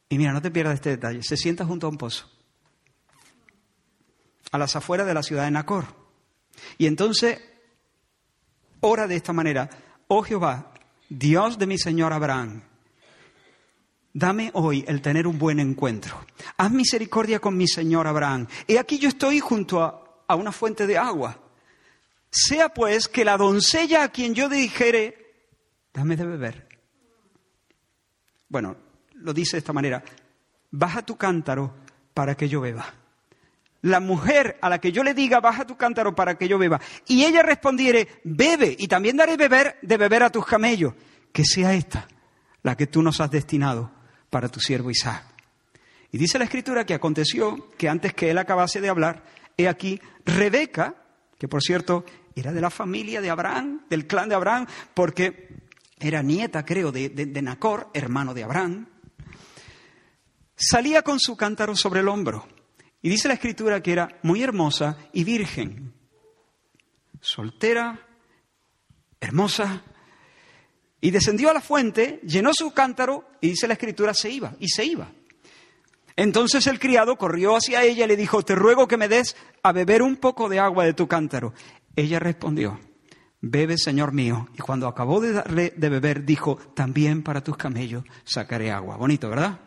Y mira, no te pierdas este detalle. Se sienta junto a un pozo. A las afueras de la ciudad de Nacor. Y entonces ora de esta manera. Oh Jehová, Dios de mi Señor Abraham, Dame hoy el tener un buen encuentro. Haz misericordia con mi Señor Abraham. He aquí yo estoy junto a, una fuente de agua. Sea pues que la doncella a quien yo dijere, dame de beber. Bueno, lo dice de esta manera, baja tu cántaro para que yo beba. La mujer a la que yo le diga, baja tu cántaro para que yo beba, y ella respondiere, bebe, y también daré beber de beber a tus camellos, que sea esta la que tú nos has destinado para tu siervo Isaac. Y dice la escritura que aconteció que antes que él acabase de hablar, he aquí Rebeca, que por cierto era de la familia de Abraham, del clan de Abraham, porque era nieta, creo, de, de Nacor, hermano de Abraham, salía con su cántaro sobre el hombro. Y dice la escritura que era muy hermosa y virgen, soltera, hermosa, y descendió a la fuente, llenó su cántaro y dice la escritura, se iba, y se iba. Entonces el criado corrió hacia ella y le dijo, te ruego que me des a beber un poco de agua de tu cántaro. Ella respondió, bebe, Señor mío. Y cuando acabó de darle de beber, dijo, también para tus camellos sacaré agua. Bonito, ¿verdad?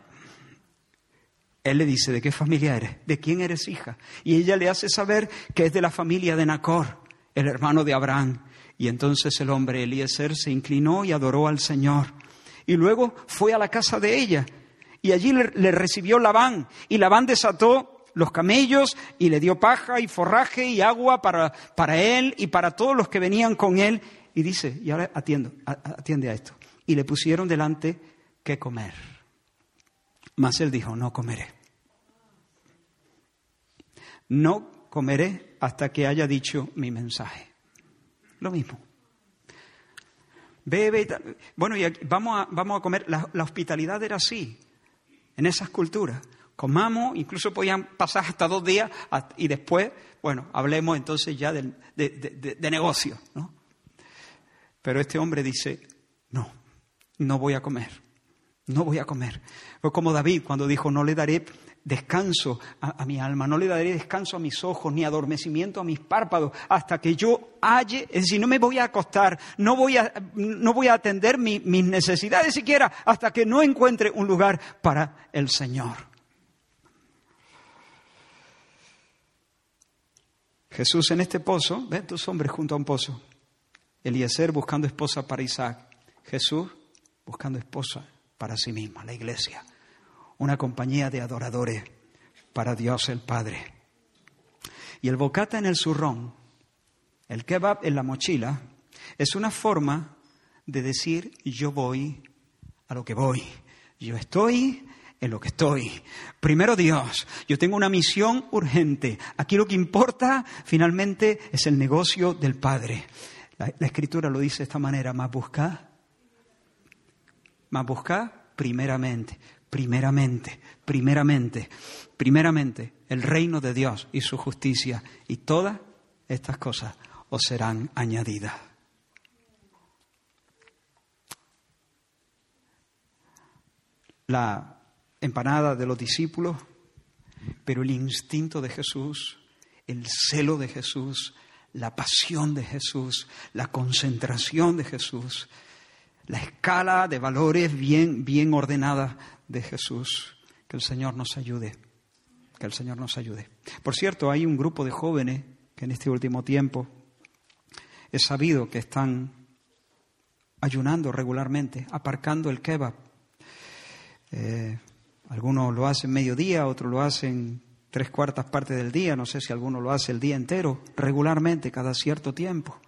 Él le dice, ¿de qué familia eres? ¿De quién eres hija? Y ella le hace saber que es de la familia de Nacor, el hermano de Abraham. Y entonces el hombre Eliezer se inclinó y adoró al Señor. Y luego fue a la casa de ella. Y allí le, recibió Labán. Y Labán desató los camellos y le dio paja y forraje y agua para, para él y para todos los que venían con él. Y dice, y ahora atiendo, atiende a esto. Y le pusieron delante que comer. Mas él dijo, no comeré. No comeré hasta que haya dicho mi mensaje. Lo mismo. Bebe. Bueno, y vamos, a, vamos a comer. La, hospitalidad era así, en esas culturas. Comamos, incluso podían pasar hasta dos días y después, bueno, hablemos entonces ya de, de negocio, ¿no? Pero este hombre dice, no, no voy a comer, no voy a comer. Fue como David cuando dijo, no le daré descanso a, mi alma, no le daré descanso a mis ojos ni adormecimiento a mis párpados hasta que yo halle, es decir, no me voy a acostar, no voy a, no voy a atender mis necesidades siquiera hasta que no encuentre un lugar para el Señor. Jesús en este pozo, ven dos hombres junto a un pozo. Eliezer buscando esposa para Isaac. Jesús buscando esposa para sí misma, la iglesia una compañía de adoradores para Dios el Padre. Y el bocata en el zurrón, el kebab en la mochila, es una forma de decir yo voy a lo que voy. Yo estoy en lo que estoy. Primero Dios, yo tengo una misión urgente. Aquí lo que importa finalmente es el negocio del Padre. La, escritura lo dice de esta manera, más busca, más busca primeramente primeramente, primeramente, primeramente el reino de Dios y su justicia y todas estas cosas os serán añadidas. La empanada de los discípulos, pero el instinto de Jesús, el celo de Jesús, la pasión de Jesús, la concentración de Jesús, la escala de valores bien, bien ordenada de Jesús. Que el Señor nos ayude. Que el Señor nos ayude. Por cierto, hay un grupo de jóvenes que en este último tiempo he sabido que están ayunando regularmente, aparcando el kebab. Eh, algunos lo hacen mediodía, otros lo hacen tres cuartas partes del día, no sé si alguno lo hace el día entero, regularmente, cada cierto tiempo.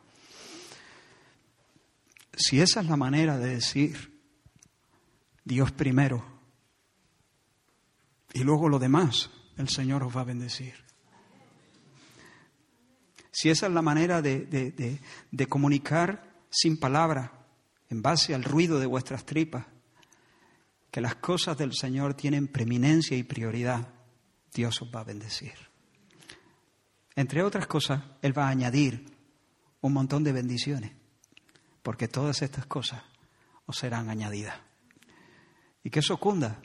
Si esa es la manera de decir Dios primero y luego lo demás, el Señor os va a bendecir. Si esa es la manera de, de comunicar sin palabra, en base al ruido de vuestras tripas, que las cosas del Señor tienen preeminencia y prioridad, Dios os va a bendecir. Entre otras cosas, Él va a añadir un montón de bendiciones, porque todas estas cosas os serán añadidas. ¿Y qué eso cunda?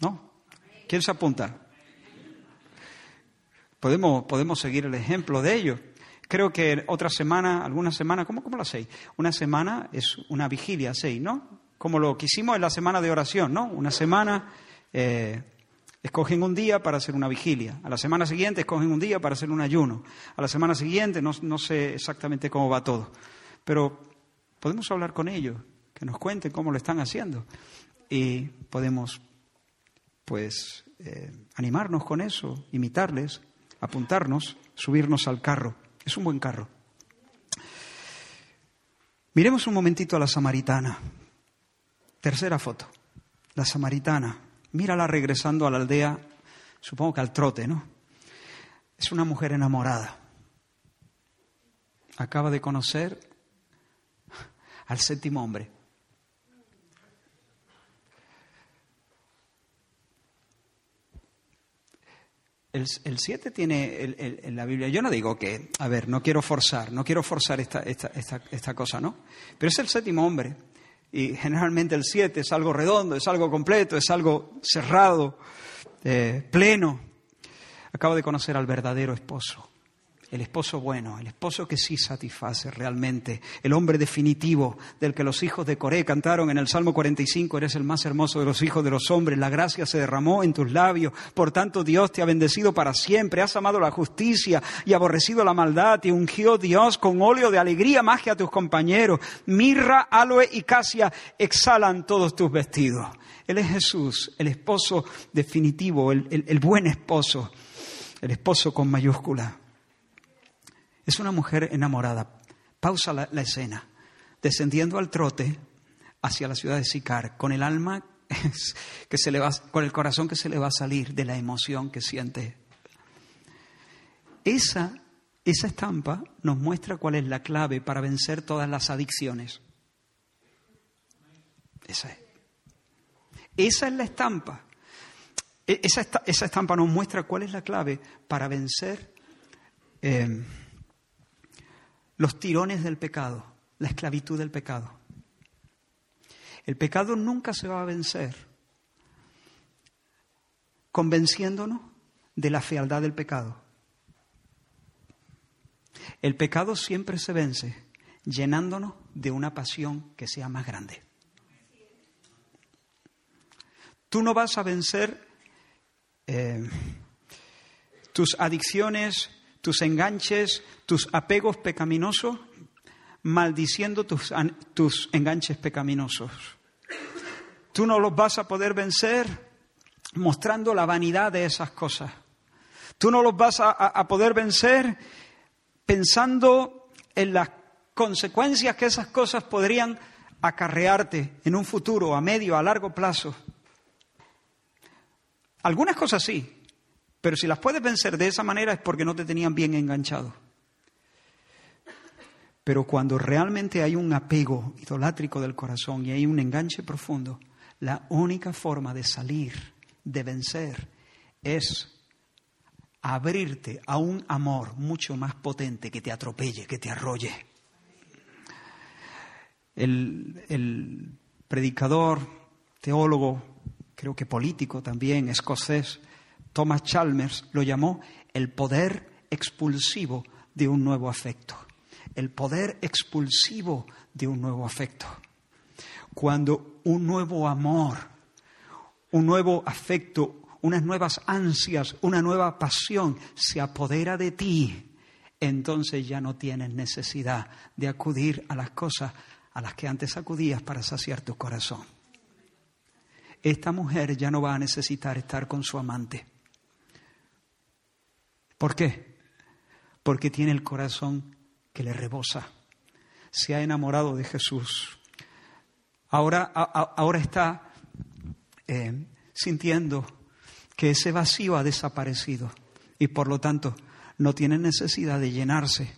¿No? ¿Quién se apunta? Podemos, podemos seguir el ejemplo de ello. Creo que otra semana, alguna semana, ¿cómo, cómo lo hacéis? Una semana es una vigilia, seis, ¿no? Como lo que hicimos en la semana de oración, ¿no? Una semana eh, escogen un día para hacer una vigilia. A la semana siguiente escogen un día para hacer un ayuno. A la semana siguiente no, sé exactamente cómo va todo. Pero podemos hablar con ellos, que nos cuenten cómo lo están haciendo. Y podemos, pues, eh, animarnos con eso, imitarles, apuntarnos, subirnos al carro. Es un buen carro. Miremos un momentito a la samaritana. Tercera foto. La samaritana mírala regresando a la aldea, supongo que al trote, ¿no? Es una mujer enamorada. Acaba de conocer al séptimo hombre. El, siete tiene en la Biblia. Yo no digo que, a ver, no quiero forzar, no quiero forzar esta, esta, esta, esta cosa, ¿no? Pero es el séptimo hombre y generalmente el siete es algo redondo, es algo completo, es algo cerrado, eh, pleno. Acabo de conocer al verdadero esposo, el esposo bueno, el esposo que sí satisface realmente, el hombre definitivo del que los hijos de Coré cantaron en el Salmo 45, eres el más hermoso de los hijos de los hombres, la gracia se derramó en tus labios, por tanto Dios te ha bendecido para siempre, has amado la justicia y aborrecido la maldad, te ungió Dios con óleo de alegría que a tus compañeros, mirra, aloe y casia exhalan todos tus vestidos. Él es Jesús, el esposo definitivo, el buen esposo, el esposo con mayúscula. Es una mujer enamorada. Pausa la, escena. Descendiendo al trote hacia la ciudad de Sicar, con el alma que se le va, con el corazón que se le va a salir de la emoción que siente. Esa, esa estampa nos muestra cuál es la clave para vencer todas las adicciones. Esa es. Esa es la estampa. E, esa, estampa nos muestra cuál es la clave para vencer eh, los tirones del pecado, la esclavitud del pecado. El pecado nunca se va a vencer convenciéndonos de la fealdad del pecado. El pecado siempre se vence llenándonos de una pasión que sea más grande. Tú no vas a vencer eh, tus adicciones, tus enganches, tus apegos pecaminosos, maldiciendo tus, tus enganches pecaminosos. Tú no los vas a poder vencer mostrando la vanidad de esas cosas. Tú no los vas a, a, poder vencer pensando en las consecuencias que esas cosas podrían acarrearte en un futuro, a medio, a largo plazo. Algunas cosas sí, pero si las puedes vencer de esa manera es porque no te tenían bien enganchado. Pero cuando realmente hay un apego idolátrico del corazón y hay un enganche profundo, la única forma de salir, de vencer, es abrirte a un amor mucho más potente que te atropelle, que te arrolle. El, el predicador, teólogo, creo que político también, escocés, Thomas Chalmers lo llamó el poder expulsivo de un nuevo afecto. El poder expulsivo de un nuevo afecto. cuando un nuevo amor, un nuevo afecto, unas nuevas ansias, una nueva pasión se apodera de ti, entonces ya no tienes necesidad de acudir a las cosas a las que antes acudías para saciar tu corazón. Esta mujer ya no va a necesitar estar con su amante. ¿Por qué? Porque tiene el corazón que le rebosa. Se ha enamorado de Jesús. Ahora, ahora está eh, sintiendo que ese vacío ha desaparecido y por lo tanto no tiene necesidad de llenarse.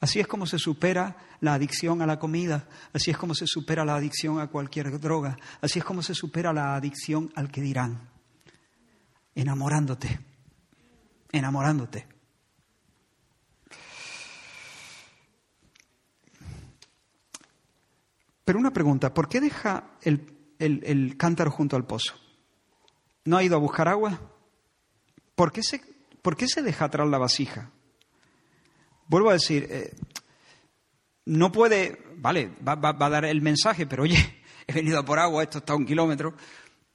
Así es como se supera la adicción a la comida, así es como se supera la adicción a cualquier droga, así es como se supera la adicción al que dirán, enamorándote, enamorándote. Pero una pregunta, ¿por qué deja el, cántaro junto al pozo? ¿No ha ido a buscar agua? ¿Por qué se, por qué se deja atrás la vasija? Vuelvo a decir, eh, no puede, vale, va, a dar el mensaje, pero oye, he venido por agua, esto está a un kilómetro.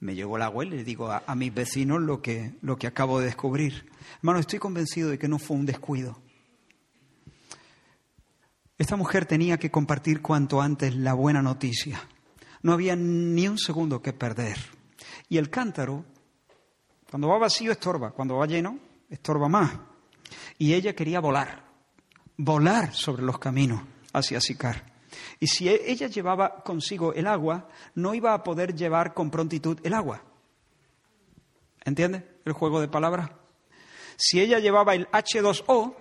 Me llegó el agua y le digo a, a, mis vecinos lo que, lo que acabo de descubrir. Hermano, estoy convencido de que no fue un descuido. Esta mujer tenía que compartir cuanto antes la buena noticia. No había ni un segundo que perder. Y el cántaro, cuando va vacío, estorba. Cuando va lleno, estorba más. Y ella quería volar, volar sobre los caminos hacia Sicar. Y si e-, ella llevaba consigo el agua, no iba a poder llevar con prontitud el agua. ¿Entiende el juego de palabras? Si ella llevaba el H2O,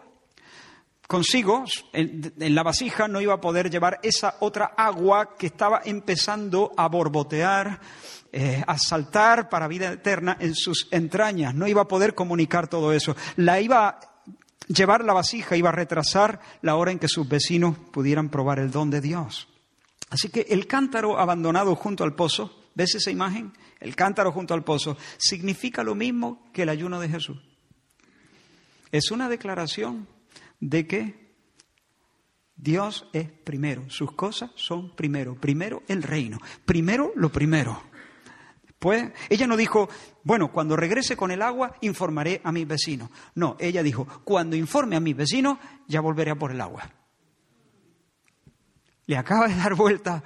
consigo, en, la vasija, no iba a poder llevar esa otra agua que estaba empezando a borbotear, eh, a saltar para vida eterna en sus entrañas. No iba a poder comunicar todo eso. La iba llevar la vasija, iba a retrasar la hora en que sus vecinos pudieran probar el don de Dios. Así que el cántaro abandonado junto al pozo, ¿ves esa imagen? El cántaro junto al pozo significa lo mismo que el ayuno de Jesús. Es una declaración de que Dios es primero, sus cosas son primero, primero el reino, primero lo primero. Pues ella no dijo, bueno, cuando regrese con el agua informaré a mis vecinos. No, ella dijo, cuando informe a mis vecinos ya volveré a por el agua. Le acaba de dar vuelta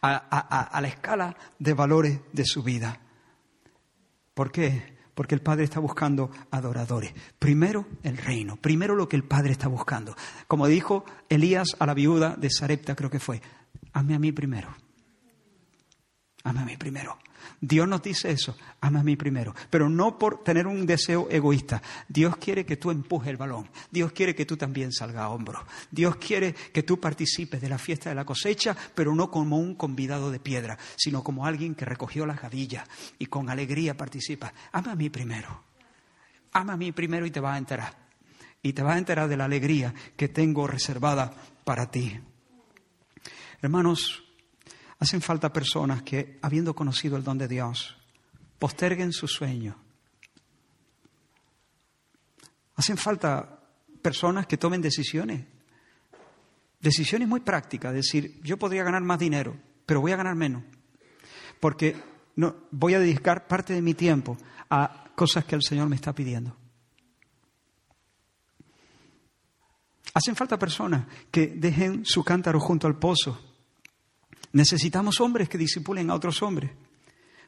a, a la escala de valores de su vida. ¿Por qué? Porque el Padre está buscando adoradores. Primero el reino, primero lo que el Padre está buscando. Como dijo Elías a la viuda de Sarepta, creo que fue, hazme a mí primero. Hazme a mí primero. Dios nos dice eso, ama a mí primero, pero no por tener un deseo egoísta. Dios quiere que tú empujes el balón, Dios quiere que tú también salgas a hombros, Dios quiere que tú participes de la fiesta de la cosecha, pero no como un convidado de piedra, sino como alguien que recogió las gavillas y con alegría participa. Ama a mí primero, ama a mí primero y te vas a enterar. Y te vas a enterar de la alegría que tengo reservada para ti. Hermanos, Hacen falta personas que, habiendo conocido el don de Dios, posterguen su sueño. Hacen falta personas que tomen decisiones, decisiones muy prácticas, decir, yo podría ganar más dinero, pero voy a ganar menos, porque no, voy a dedicar parte de mi tiempo a cosas que el Señor me está pidiendo. Hacen falta personas que dejen su cántaro junto al pozo Necesitamos hombres que disipulen a otros hombres,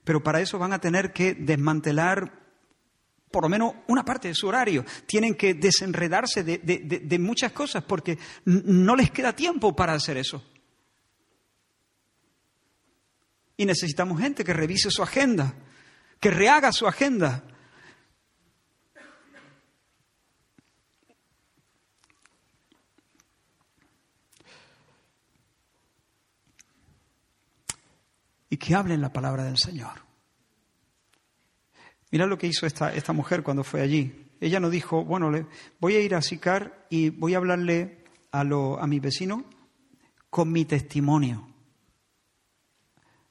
pero para eso van a tener que desmantelar por lo menos una parte de su horario. Tienen que desenredarse de, muchas cosas porque no les queda tiempo para hacer eso. Y necesitamos gente que revise su agenda, que rehaga su agenda, y que hablen la palabra del Señor. Mira lo que hizo esta, esta mujer cuando fue allí. Ella no dijo, bueno, le, voy a ir a Sicar y voy a hablarle a, lo, a mi vecino con mi testimonio.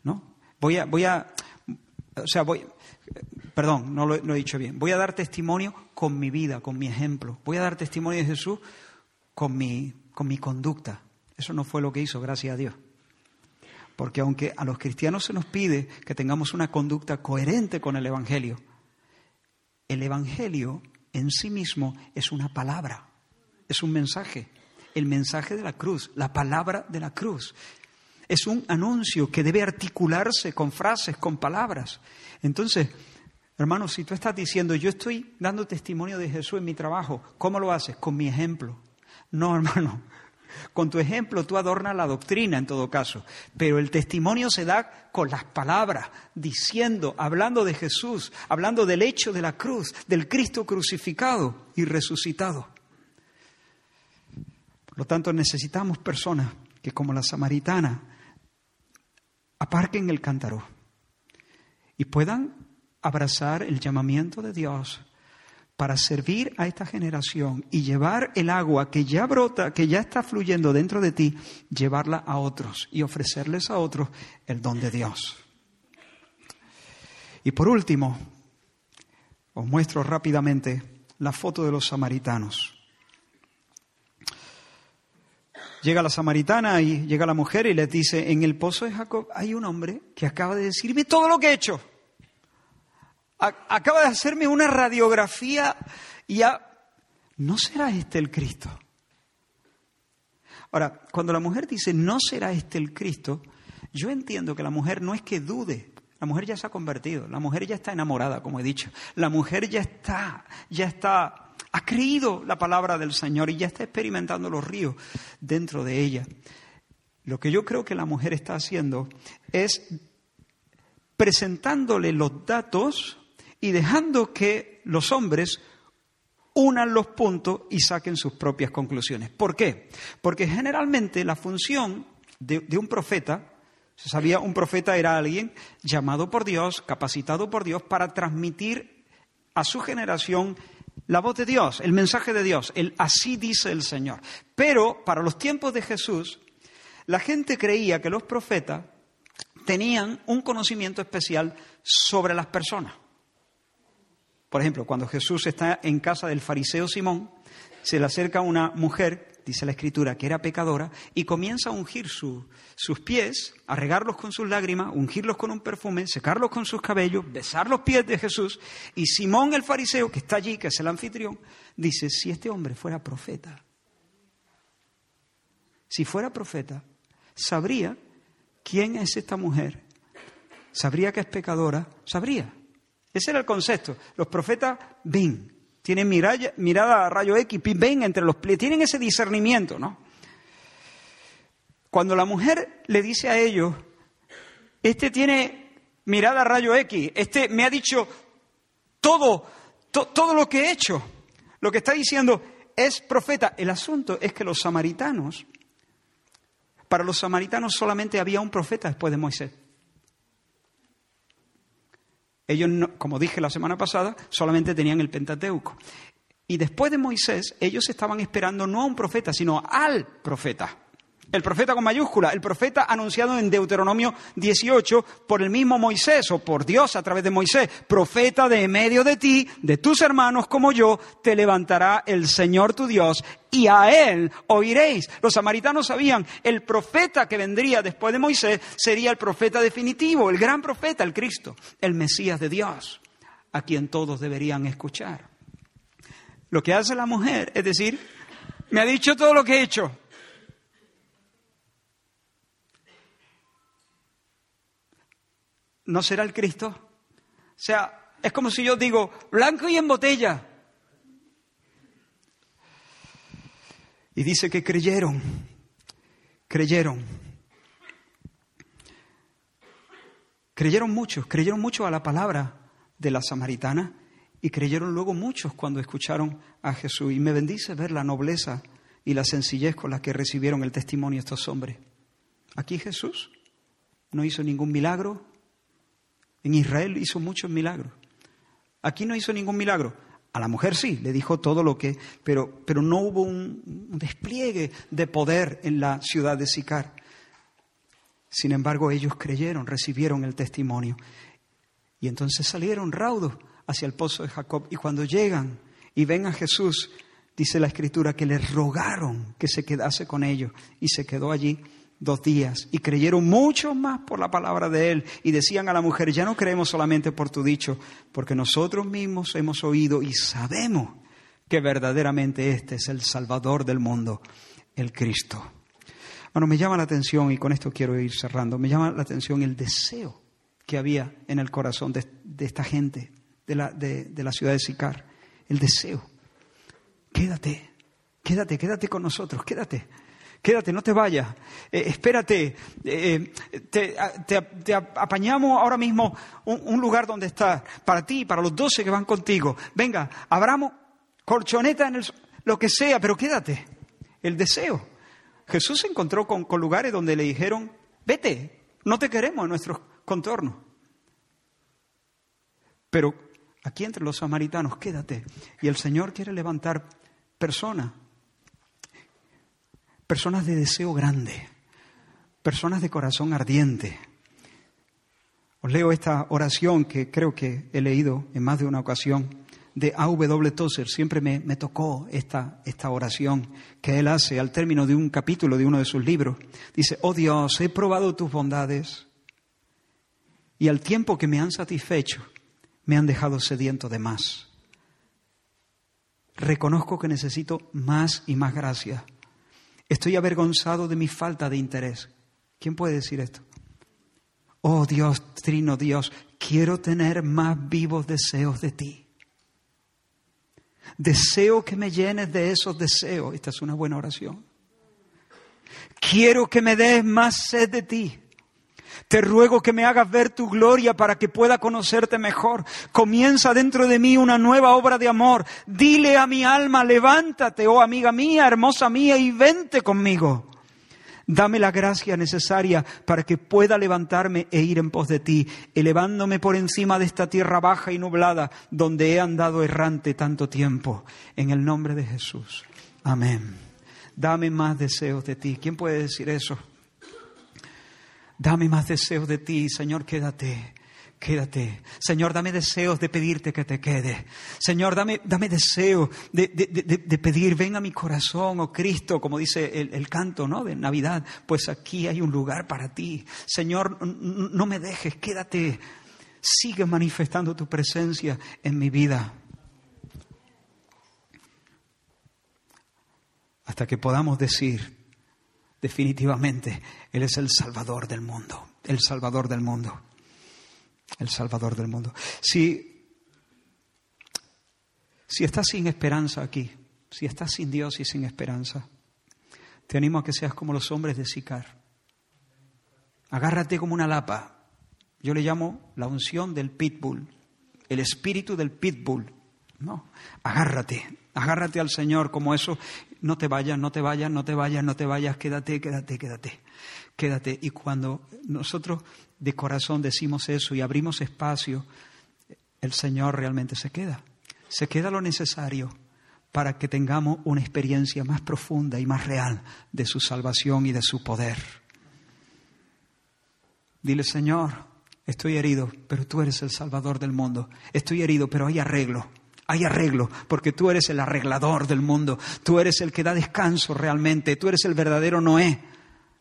¿No? Voy a, voy a, o sea, voy, perdón, no lo, lo, he dicho bien. Voy a dar testimonio con mi vida, con mi ejemplo. Voy a dar testimonio de Jesús con mi, con mi conducta. Eso no fue lo que hizo, gracias a Dios. Porque aunque a los cristianos se nos pide que tengamos una conducta coherente con el Evangelio, el Evangelio en sí mismo es una palabra, es un mensaje, el mensaje de la cruz, la palabra de la cruz. Es un anuncio que debe articularse con frases, con palabras. Entonces, hermano, si tú estás diciendo, yo estoy dando testimonio de Jesús en mi trabajo, ¿cómo lo haces? Con mi ejemplo. No, hermano, con tu ejemplo tú adornas la doctrina en todo caso, pero el testimonio se da con las palabras, diciendo, hablando de Jesús, hablando del hecho de la cruz, del Cristo crucificado y resucitado. Por lo tanto, necesitamos personas que como la samaritana aparquen el cántaro y puedan abrazar el llamamiento de Dios para servir a esta generación y llevar el agua que ya brota, que ya está fluyendo dentro de ti, llevarla a otros y ofrecerles a otros el don de Dios. Y por último, os muestro rápidamente la foto de los samaritanos. Llega la samaritana y llega la mujer y les dice, en el pozo de Jacob hay un hombre que acaba de decirme todo lo que he hecho acaba de hacerme una radiografía y ya, ¿no será este el Cristo? Ahora, cuando la mujer dice, no será este el Cristo, yo entiendo que la mujer no es que dude, la mujer ya se ha convertido, la mujer ya está enamorada, como he dicho, la mujer ya está, ya está, ha creído la palabra del Señor y ya está experimentando los ríos dentro de ella. Lo que yo creo que la mujer está haciendo es presentándole los datos y dejando que los hombres unan los puntos y saquen sus propias conclusiones. ¿Por qué? Porque generalmente la función de, un profeta, se sabía, un profeta era alguien llamado por Dios, capacitado por Dios para transmitir a su generación la voz de Dios, el mensaje de Dios, el así dice el Señor. Pero para los tiempos de Jesús, la gente creía que los profetas tenían un conocimiento especial sobre las personas. Por ejemplo, cuando Jesús está en casa del fariseo Simón, se le acerca una mujer, dice la escritura, que era pecadora, y comienza a ungir sus pies, a regarlos con sus lágrimas, ungirlos con un perfume, secarlos con sus cabellos, besar los pies de Jesús. Y Simón el fariseo, que está allí, que es el anfitrión, dice, si este hombre fuera profeta, si fuera profeta, sabría quién es esta mujer, sabría que es pecadora, sabría. Ese era el concepto. Los profetas ven, tienen mirada, a rayo X, ven entre los tienen ese discernimiento, ¿no? Cuando la mujer le dice a ellos, este tiene mirada a rayo X, este me ha dicho todo, todo lo que he hecho, lo que está diciendo es profeta. El asunto es que los samaritanos, para los samaritanos solamente había un profeta después de Moisés. Ellos, como dije la semana pasada, solamente tenían el Pentateuco. Y después de Moisés, ellos estaban esperando no a un profeta, sino al profeta. El profeta con mayúscula, el profeta anunciado en Deuteronomio 18 por el mismo Moisés o por Dios a través de Moisés. Profeta de medio de ti, de tus hermanos como yo, te levantará el Señor tu Dios y a él oiréis. Los samaritanos sabían, el profeta que vendría después de Moisés sería el profeta definitivo, el gran profeta, el Cristo, el Mesías de Dios, a quien todos deberían escuchar. Lo que hace la mujer es decir, me ha dicho todo lo que he hecho, ¿no será el Cristo? O sea, es como si yo digo, blanco y en botella. Y dice que creyeron, creyeron. Creyeron muchos, creyeron mucho a la palabra de la samaritana y creyeron luego muchos cuando escucharon a Jesús. Y me bendice ver la nobleza y la sencillez con la que recibieron el testimonio estos hombres. Aquí Jesús no hizo ningún milagro, en Israel hizo muchos milagros. Aquí no hizo ningún milagro. A la mujer sí, le dijo todo lo que, pero, pero no hubo un, despliegue de poder en la ciudad de Sicar. Sin embargo, ellos creyeron, recibieron el testimonio. Y entonces salieron raudos hacia el pozo de Jacob. Y cuando llegan y ven a Jesús, dice la escritura que les rogaron que se quedase con ellos. Y se quedó allí dos días y creyeron mucho más por la palabra de él y decían a la mujer, ya no creemos solamente por tu dicho, porque nosotros mismos hemos oído y sabemos que verdaderamente este es el Salvador del mundo, el Cristo. Bueno, me llama la atención, y con esto quiero ir cerrando, me llama la atención el deseo que había en el corazón de, esta gente de la, de la ciudad de Sicar, el deseo. Quédate, quédate, quédate con nosotros, quédate. Quédate, no te vayas. Eh, espérate. Eh, te, apañamos ahora mismo un, lugar donde estás. Para ti, para los doce que van contigo. Venga, abramos colchoneta en el, lo que sea, pero quédate. El deseo. Jesús se encontró con, con lugares donde le dijeron, vete, no te queremos en nuestros contornos. Pero aquí entre los samaritanos, quédate. Y el Señor quiere levantar personas personas de deseo grande, personas de corazón ardiente. Os leo esta oración que creo que he leído en más de una ocasión de A.W. Tozer. Siempre me, me tocó esta, esta oración que él hace al término de un capítulo de uno de sus libros. Dice, oh Dios, he probado tus bondades y al tiempo que me han satisfecho, me han dejado sediento de más. Reconozco que necesito más y más gracia Estoy avergonzado de mi falta de interés. ¿Quién puede decir esto? Oh Dios, Trino Dios, quiero tener más vivos deseos de ti. Deseo que me llenes de esos deseos. Esta es una buena oración. Quiero que me des más sed de ti. Te ruego que me hagas ver tu gloria para que pueda conocerte mejor. Comienza dentro de mí una nueva obra de amor. Dile a mi alma, levántate, oh amiga mía, hermosa mía, y vente conmigo. Dame la gracia necesaria para que pueda levantarme e ir en pos de ti, elevándome por encima de esta tierra baja y nublada donde he andado errante tanto tiempo. En el nombre de Jesús. Amén. Dame más deseos de ti. ¿Quién puede decir eso? Dame más deseos de ti, Señor, quédate. Quédate. Señor, dame deseos de pedirte que te quede. Señor, dame, dame deseo de, pedir, ven a mi corazón, oh Cristo, como dice el, el, canto ¿no? de Navidad, pues aquí hay un lugar para ti. Señor, no me dejes, quédate. Sigue manifestando tu presencia en mi vida. Hasta que podamos decir, definitivamente, Él es el Salvador del mundo, el Salvador del mundo, el Salvador del mundo. Si, si estás sin esperanza aquí, si estás sin Dios y sin esperanza, te animo a que seas como los hombres de Sicar. Agárrate como una lapa. Yo le llamo la unción del pitbull, el espíritu del pitbull. No, agárrate, agárrate al Señor como eso no te vayas, no te vayas, no te vayas, no te vayas, quédate, quédate, quédate, quédate. Y cuando nosotros de corazón decimos eso y abrimos espacio, el Señor realmente se queda. Se queda lo necesario para que tengamos una experiencia más profunda y más real de su salvación y de su poder. Dile, Señor, estoy herido, pero tú eres el Salvador del mundo. Estoy herido, pero hay arreglo hay arreglo, porque tú eres el arreglador del mundo, tú eres el que da descanso realmente, tú eres el verdadero Noé.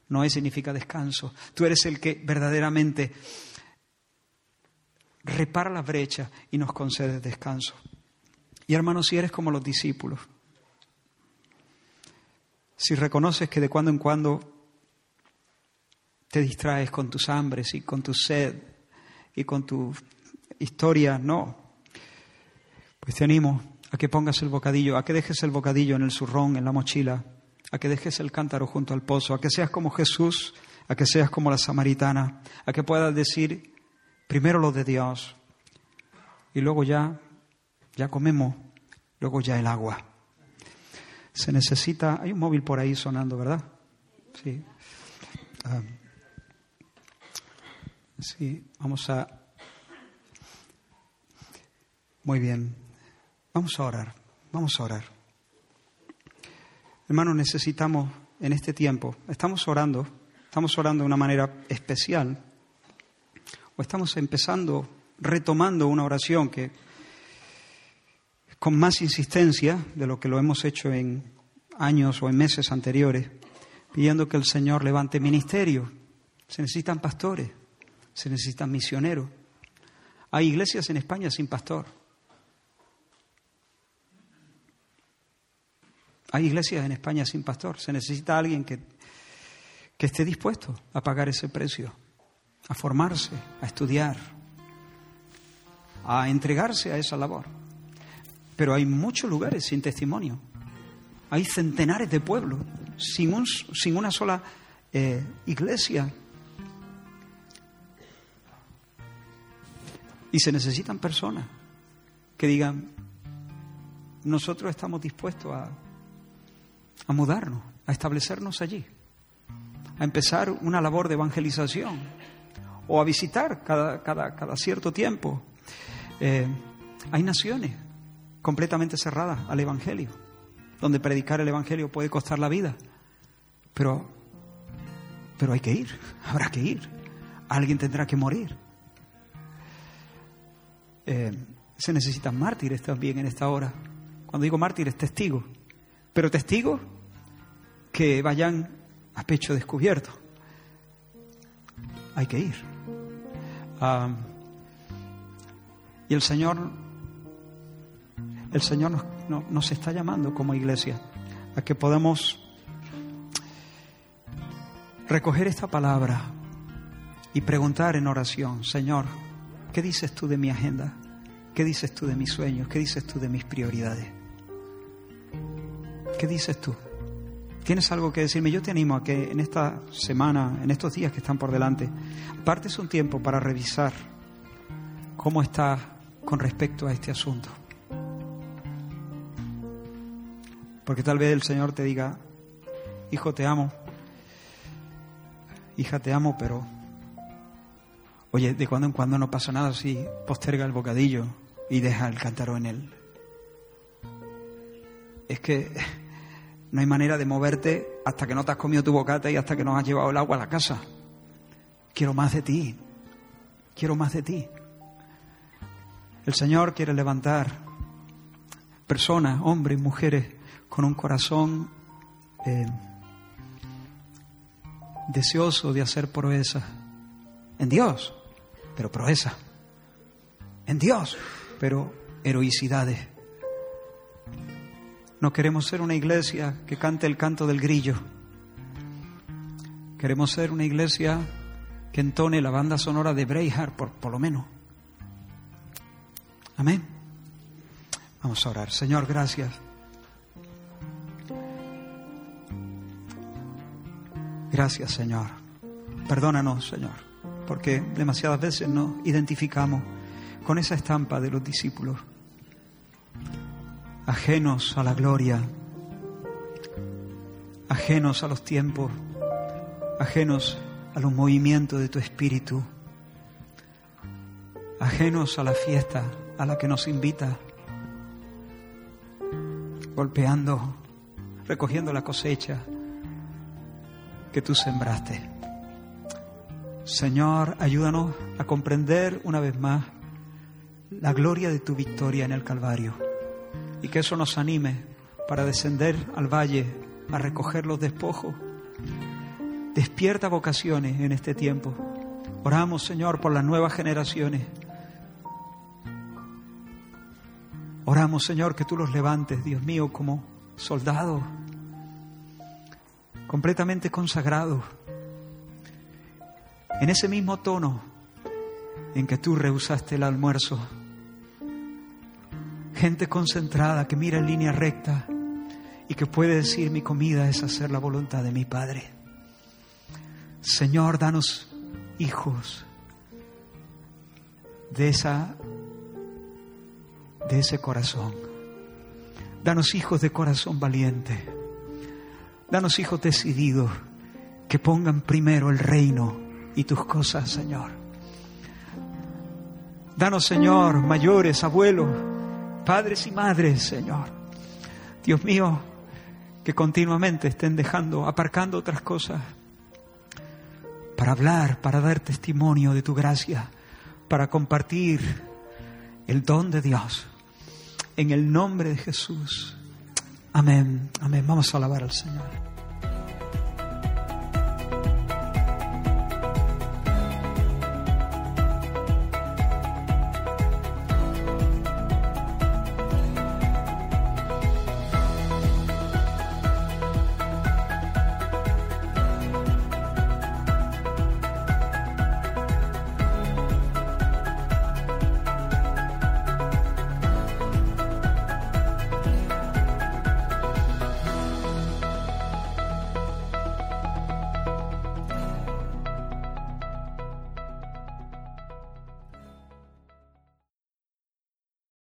Noé significa descanso, tú eres el que verdaderamente repara la brecha y nos concede descanso. Y hermanos, si eres como los discípulos, si reconoces que de cuando en cuando te distraes con tus hambres y con tu sed y con tu historia, no, pues te animo a que pongas el bocadillo, a que dejes el bocadillo en el zurrón, en la mochila, a que dejes el cántaro junto al pozo, a que seas como Jesús, a que seas como la samaritana, a que puedas decir primero lo de Dios y luego ya, ya comemos, luego ya el agua. Se necesita, hay un móvil por ahí sonando, ¿verdad? Sí. Ah. sí, vamos a... Muy bien. Vamos a orar, vamos a orar. Hermanos, necesitamos en este tiempo, estamos orando, estamos orando de una manera especial, o estamos empezando, retomando una oración que con más insistencia de lo que lo hemos hecho en años o en meses anteriores, pidiendo que el Señor levante ministerio. Se necesitan pastores, se necesitan misioneros. Hay iglesias en España sin pastor. Hay iglesias en España sin pastor. Se necesita alguien que, que esté dispuesto a pagar ese precio, a formarse, a estudiar, a entregarse a esa labor. Pero hay muchos lugares sin testimonio. Hay centenares de pueblos sin, un, sin una sola eh, iglesia. Y se necesitan personas que digan, nosotros estamos dispuestos a, a mudarnos, a establecernos allí, a empezar una labor de evangelización o a visitar cada, cada, cada cierto tiempo. Eh, hay naciones completamente cerradas al Evangelio, donde predicar el Evangelio puede costar la vida, pero, pero hay que ir, habrá que ir, alguien tendrá que morir. Eh, se necesitan mártires también en esta hora. Cuando digo mártires, testigos, pero testigos que vayan a pecho descubierto. Hay que ir. Y el Señor, el Señor nos, nos está llamando como iglesia a que podamos recoger esta palabra y preguntar en oración, Señor, ¿qué dices tú de mi agenda? ¿Qué dices tú de mis sueños? ¿Qué dices tú de mis prioridades? ¿Qué dices tú? ¿Tienes algo que decirme? Yo te animo a que en esta semana, en estos días que están por delante, partes un tiempo para revisar cómo estás con respecto a este asunto. Porque tal vez el Señor te diga, hijo, te amo, hija, te amo, pero, oye, de cuando en cuando no pasa nada si posterga el bocadillo y deja el cántaro en él. Es que no hay manera de moverte hasta que no te has comido tu bocata y hasta que no has llevado el agua a la casa. Quiero más de ti. Quiero más de ti. El Señor quiere levantar personas, hombres, mujeres, con un corazón eh, deseoso de hacer proezas en Dios, pero proeza. En Dios, pero heroicidades. No queremos ser una iglesia que cante el canto del grillo. Queremos ser una iglesia que entone la banda sonora de Braveheart, por, por lo menos. Amén. Vamos a orar. Señor, gracias. Gracias, Señor. Perdónanos, Señor, porque demasiadas veces nos identificamos con esa estampa de los discípulos, ajenos a la gloria, ajenos a los tiempos, ajenos a los movimientos de tu espíritu, ajenos a la fiesta a la que nos invita, golpeando, recogiendo la cosecha que tú sembraste. Señor, ayúdanos a comprender una vez más la gloria de tu victoria en el Calvario y que eso nos anime para descender al valle a recoger los despojos. Despierta vocaciones en este tiempo. Oramos, Señor, por las nuevas generaciones. Oramos, Señor, que tú los levantes, Dios mío, como soldados, completamente consagrados, en ese mismo tono en que tú rehusaste el almuerzo. Gente concentrada que mira en línea recta y que puede decir mi comida es hacer la voluntad de mi Padre. Señor, danos hijos de esa de ese corazón. Danos hijos de corazón valiente. Danos hijos decididos que pongan primero el reino y tus cosas, Señor. Danos, Señor, mayores, abuelos, padres y madres, Señor. Dios mío, que continuamente estén dejando, aparcando otras cosas para hablar, para dar testimonio de tu gracia, para compartir el don de Dios. En el nombre de Jesús. Amén. Amén. Vamos a alabar al Señor.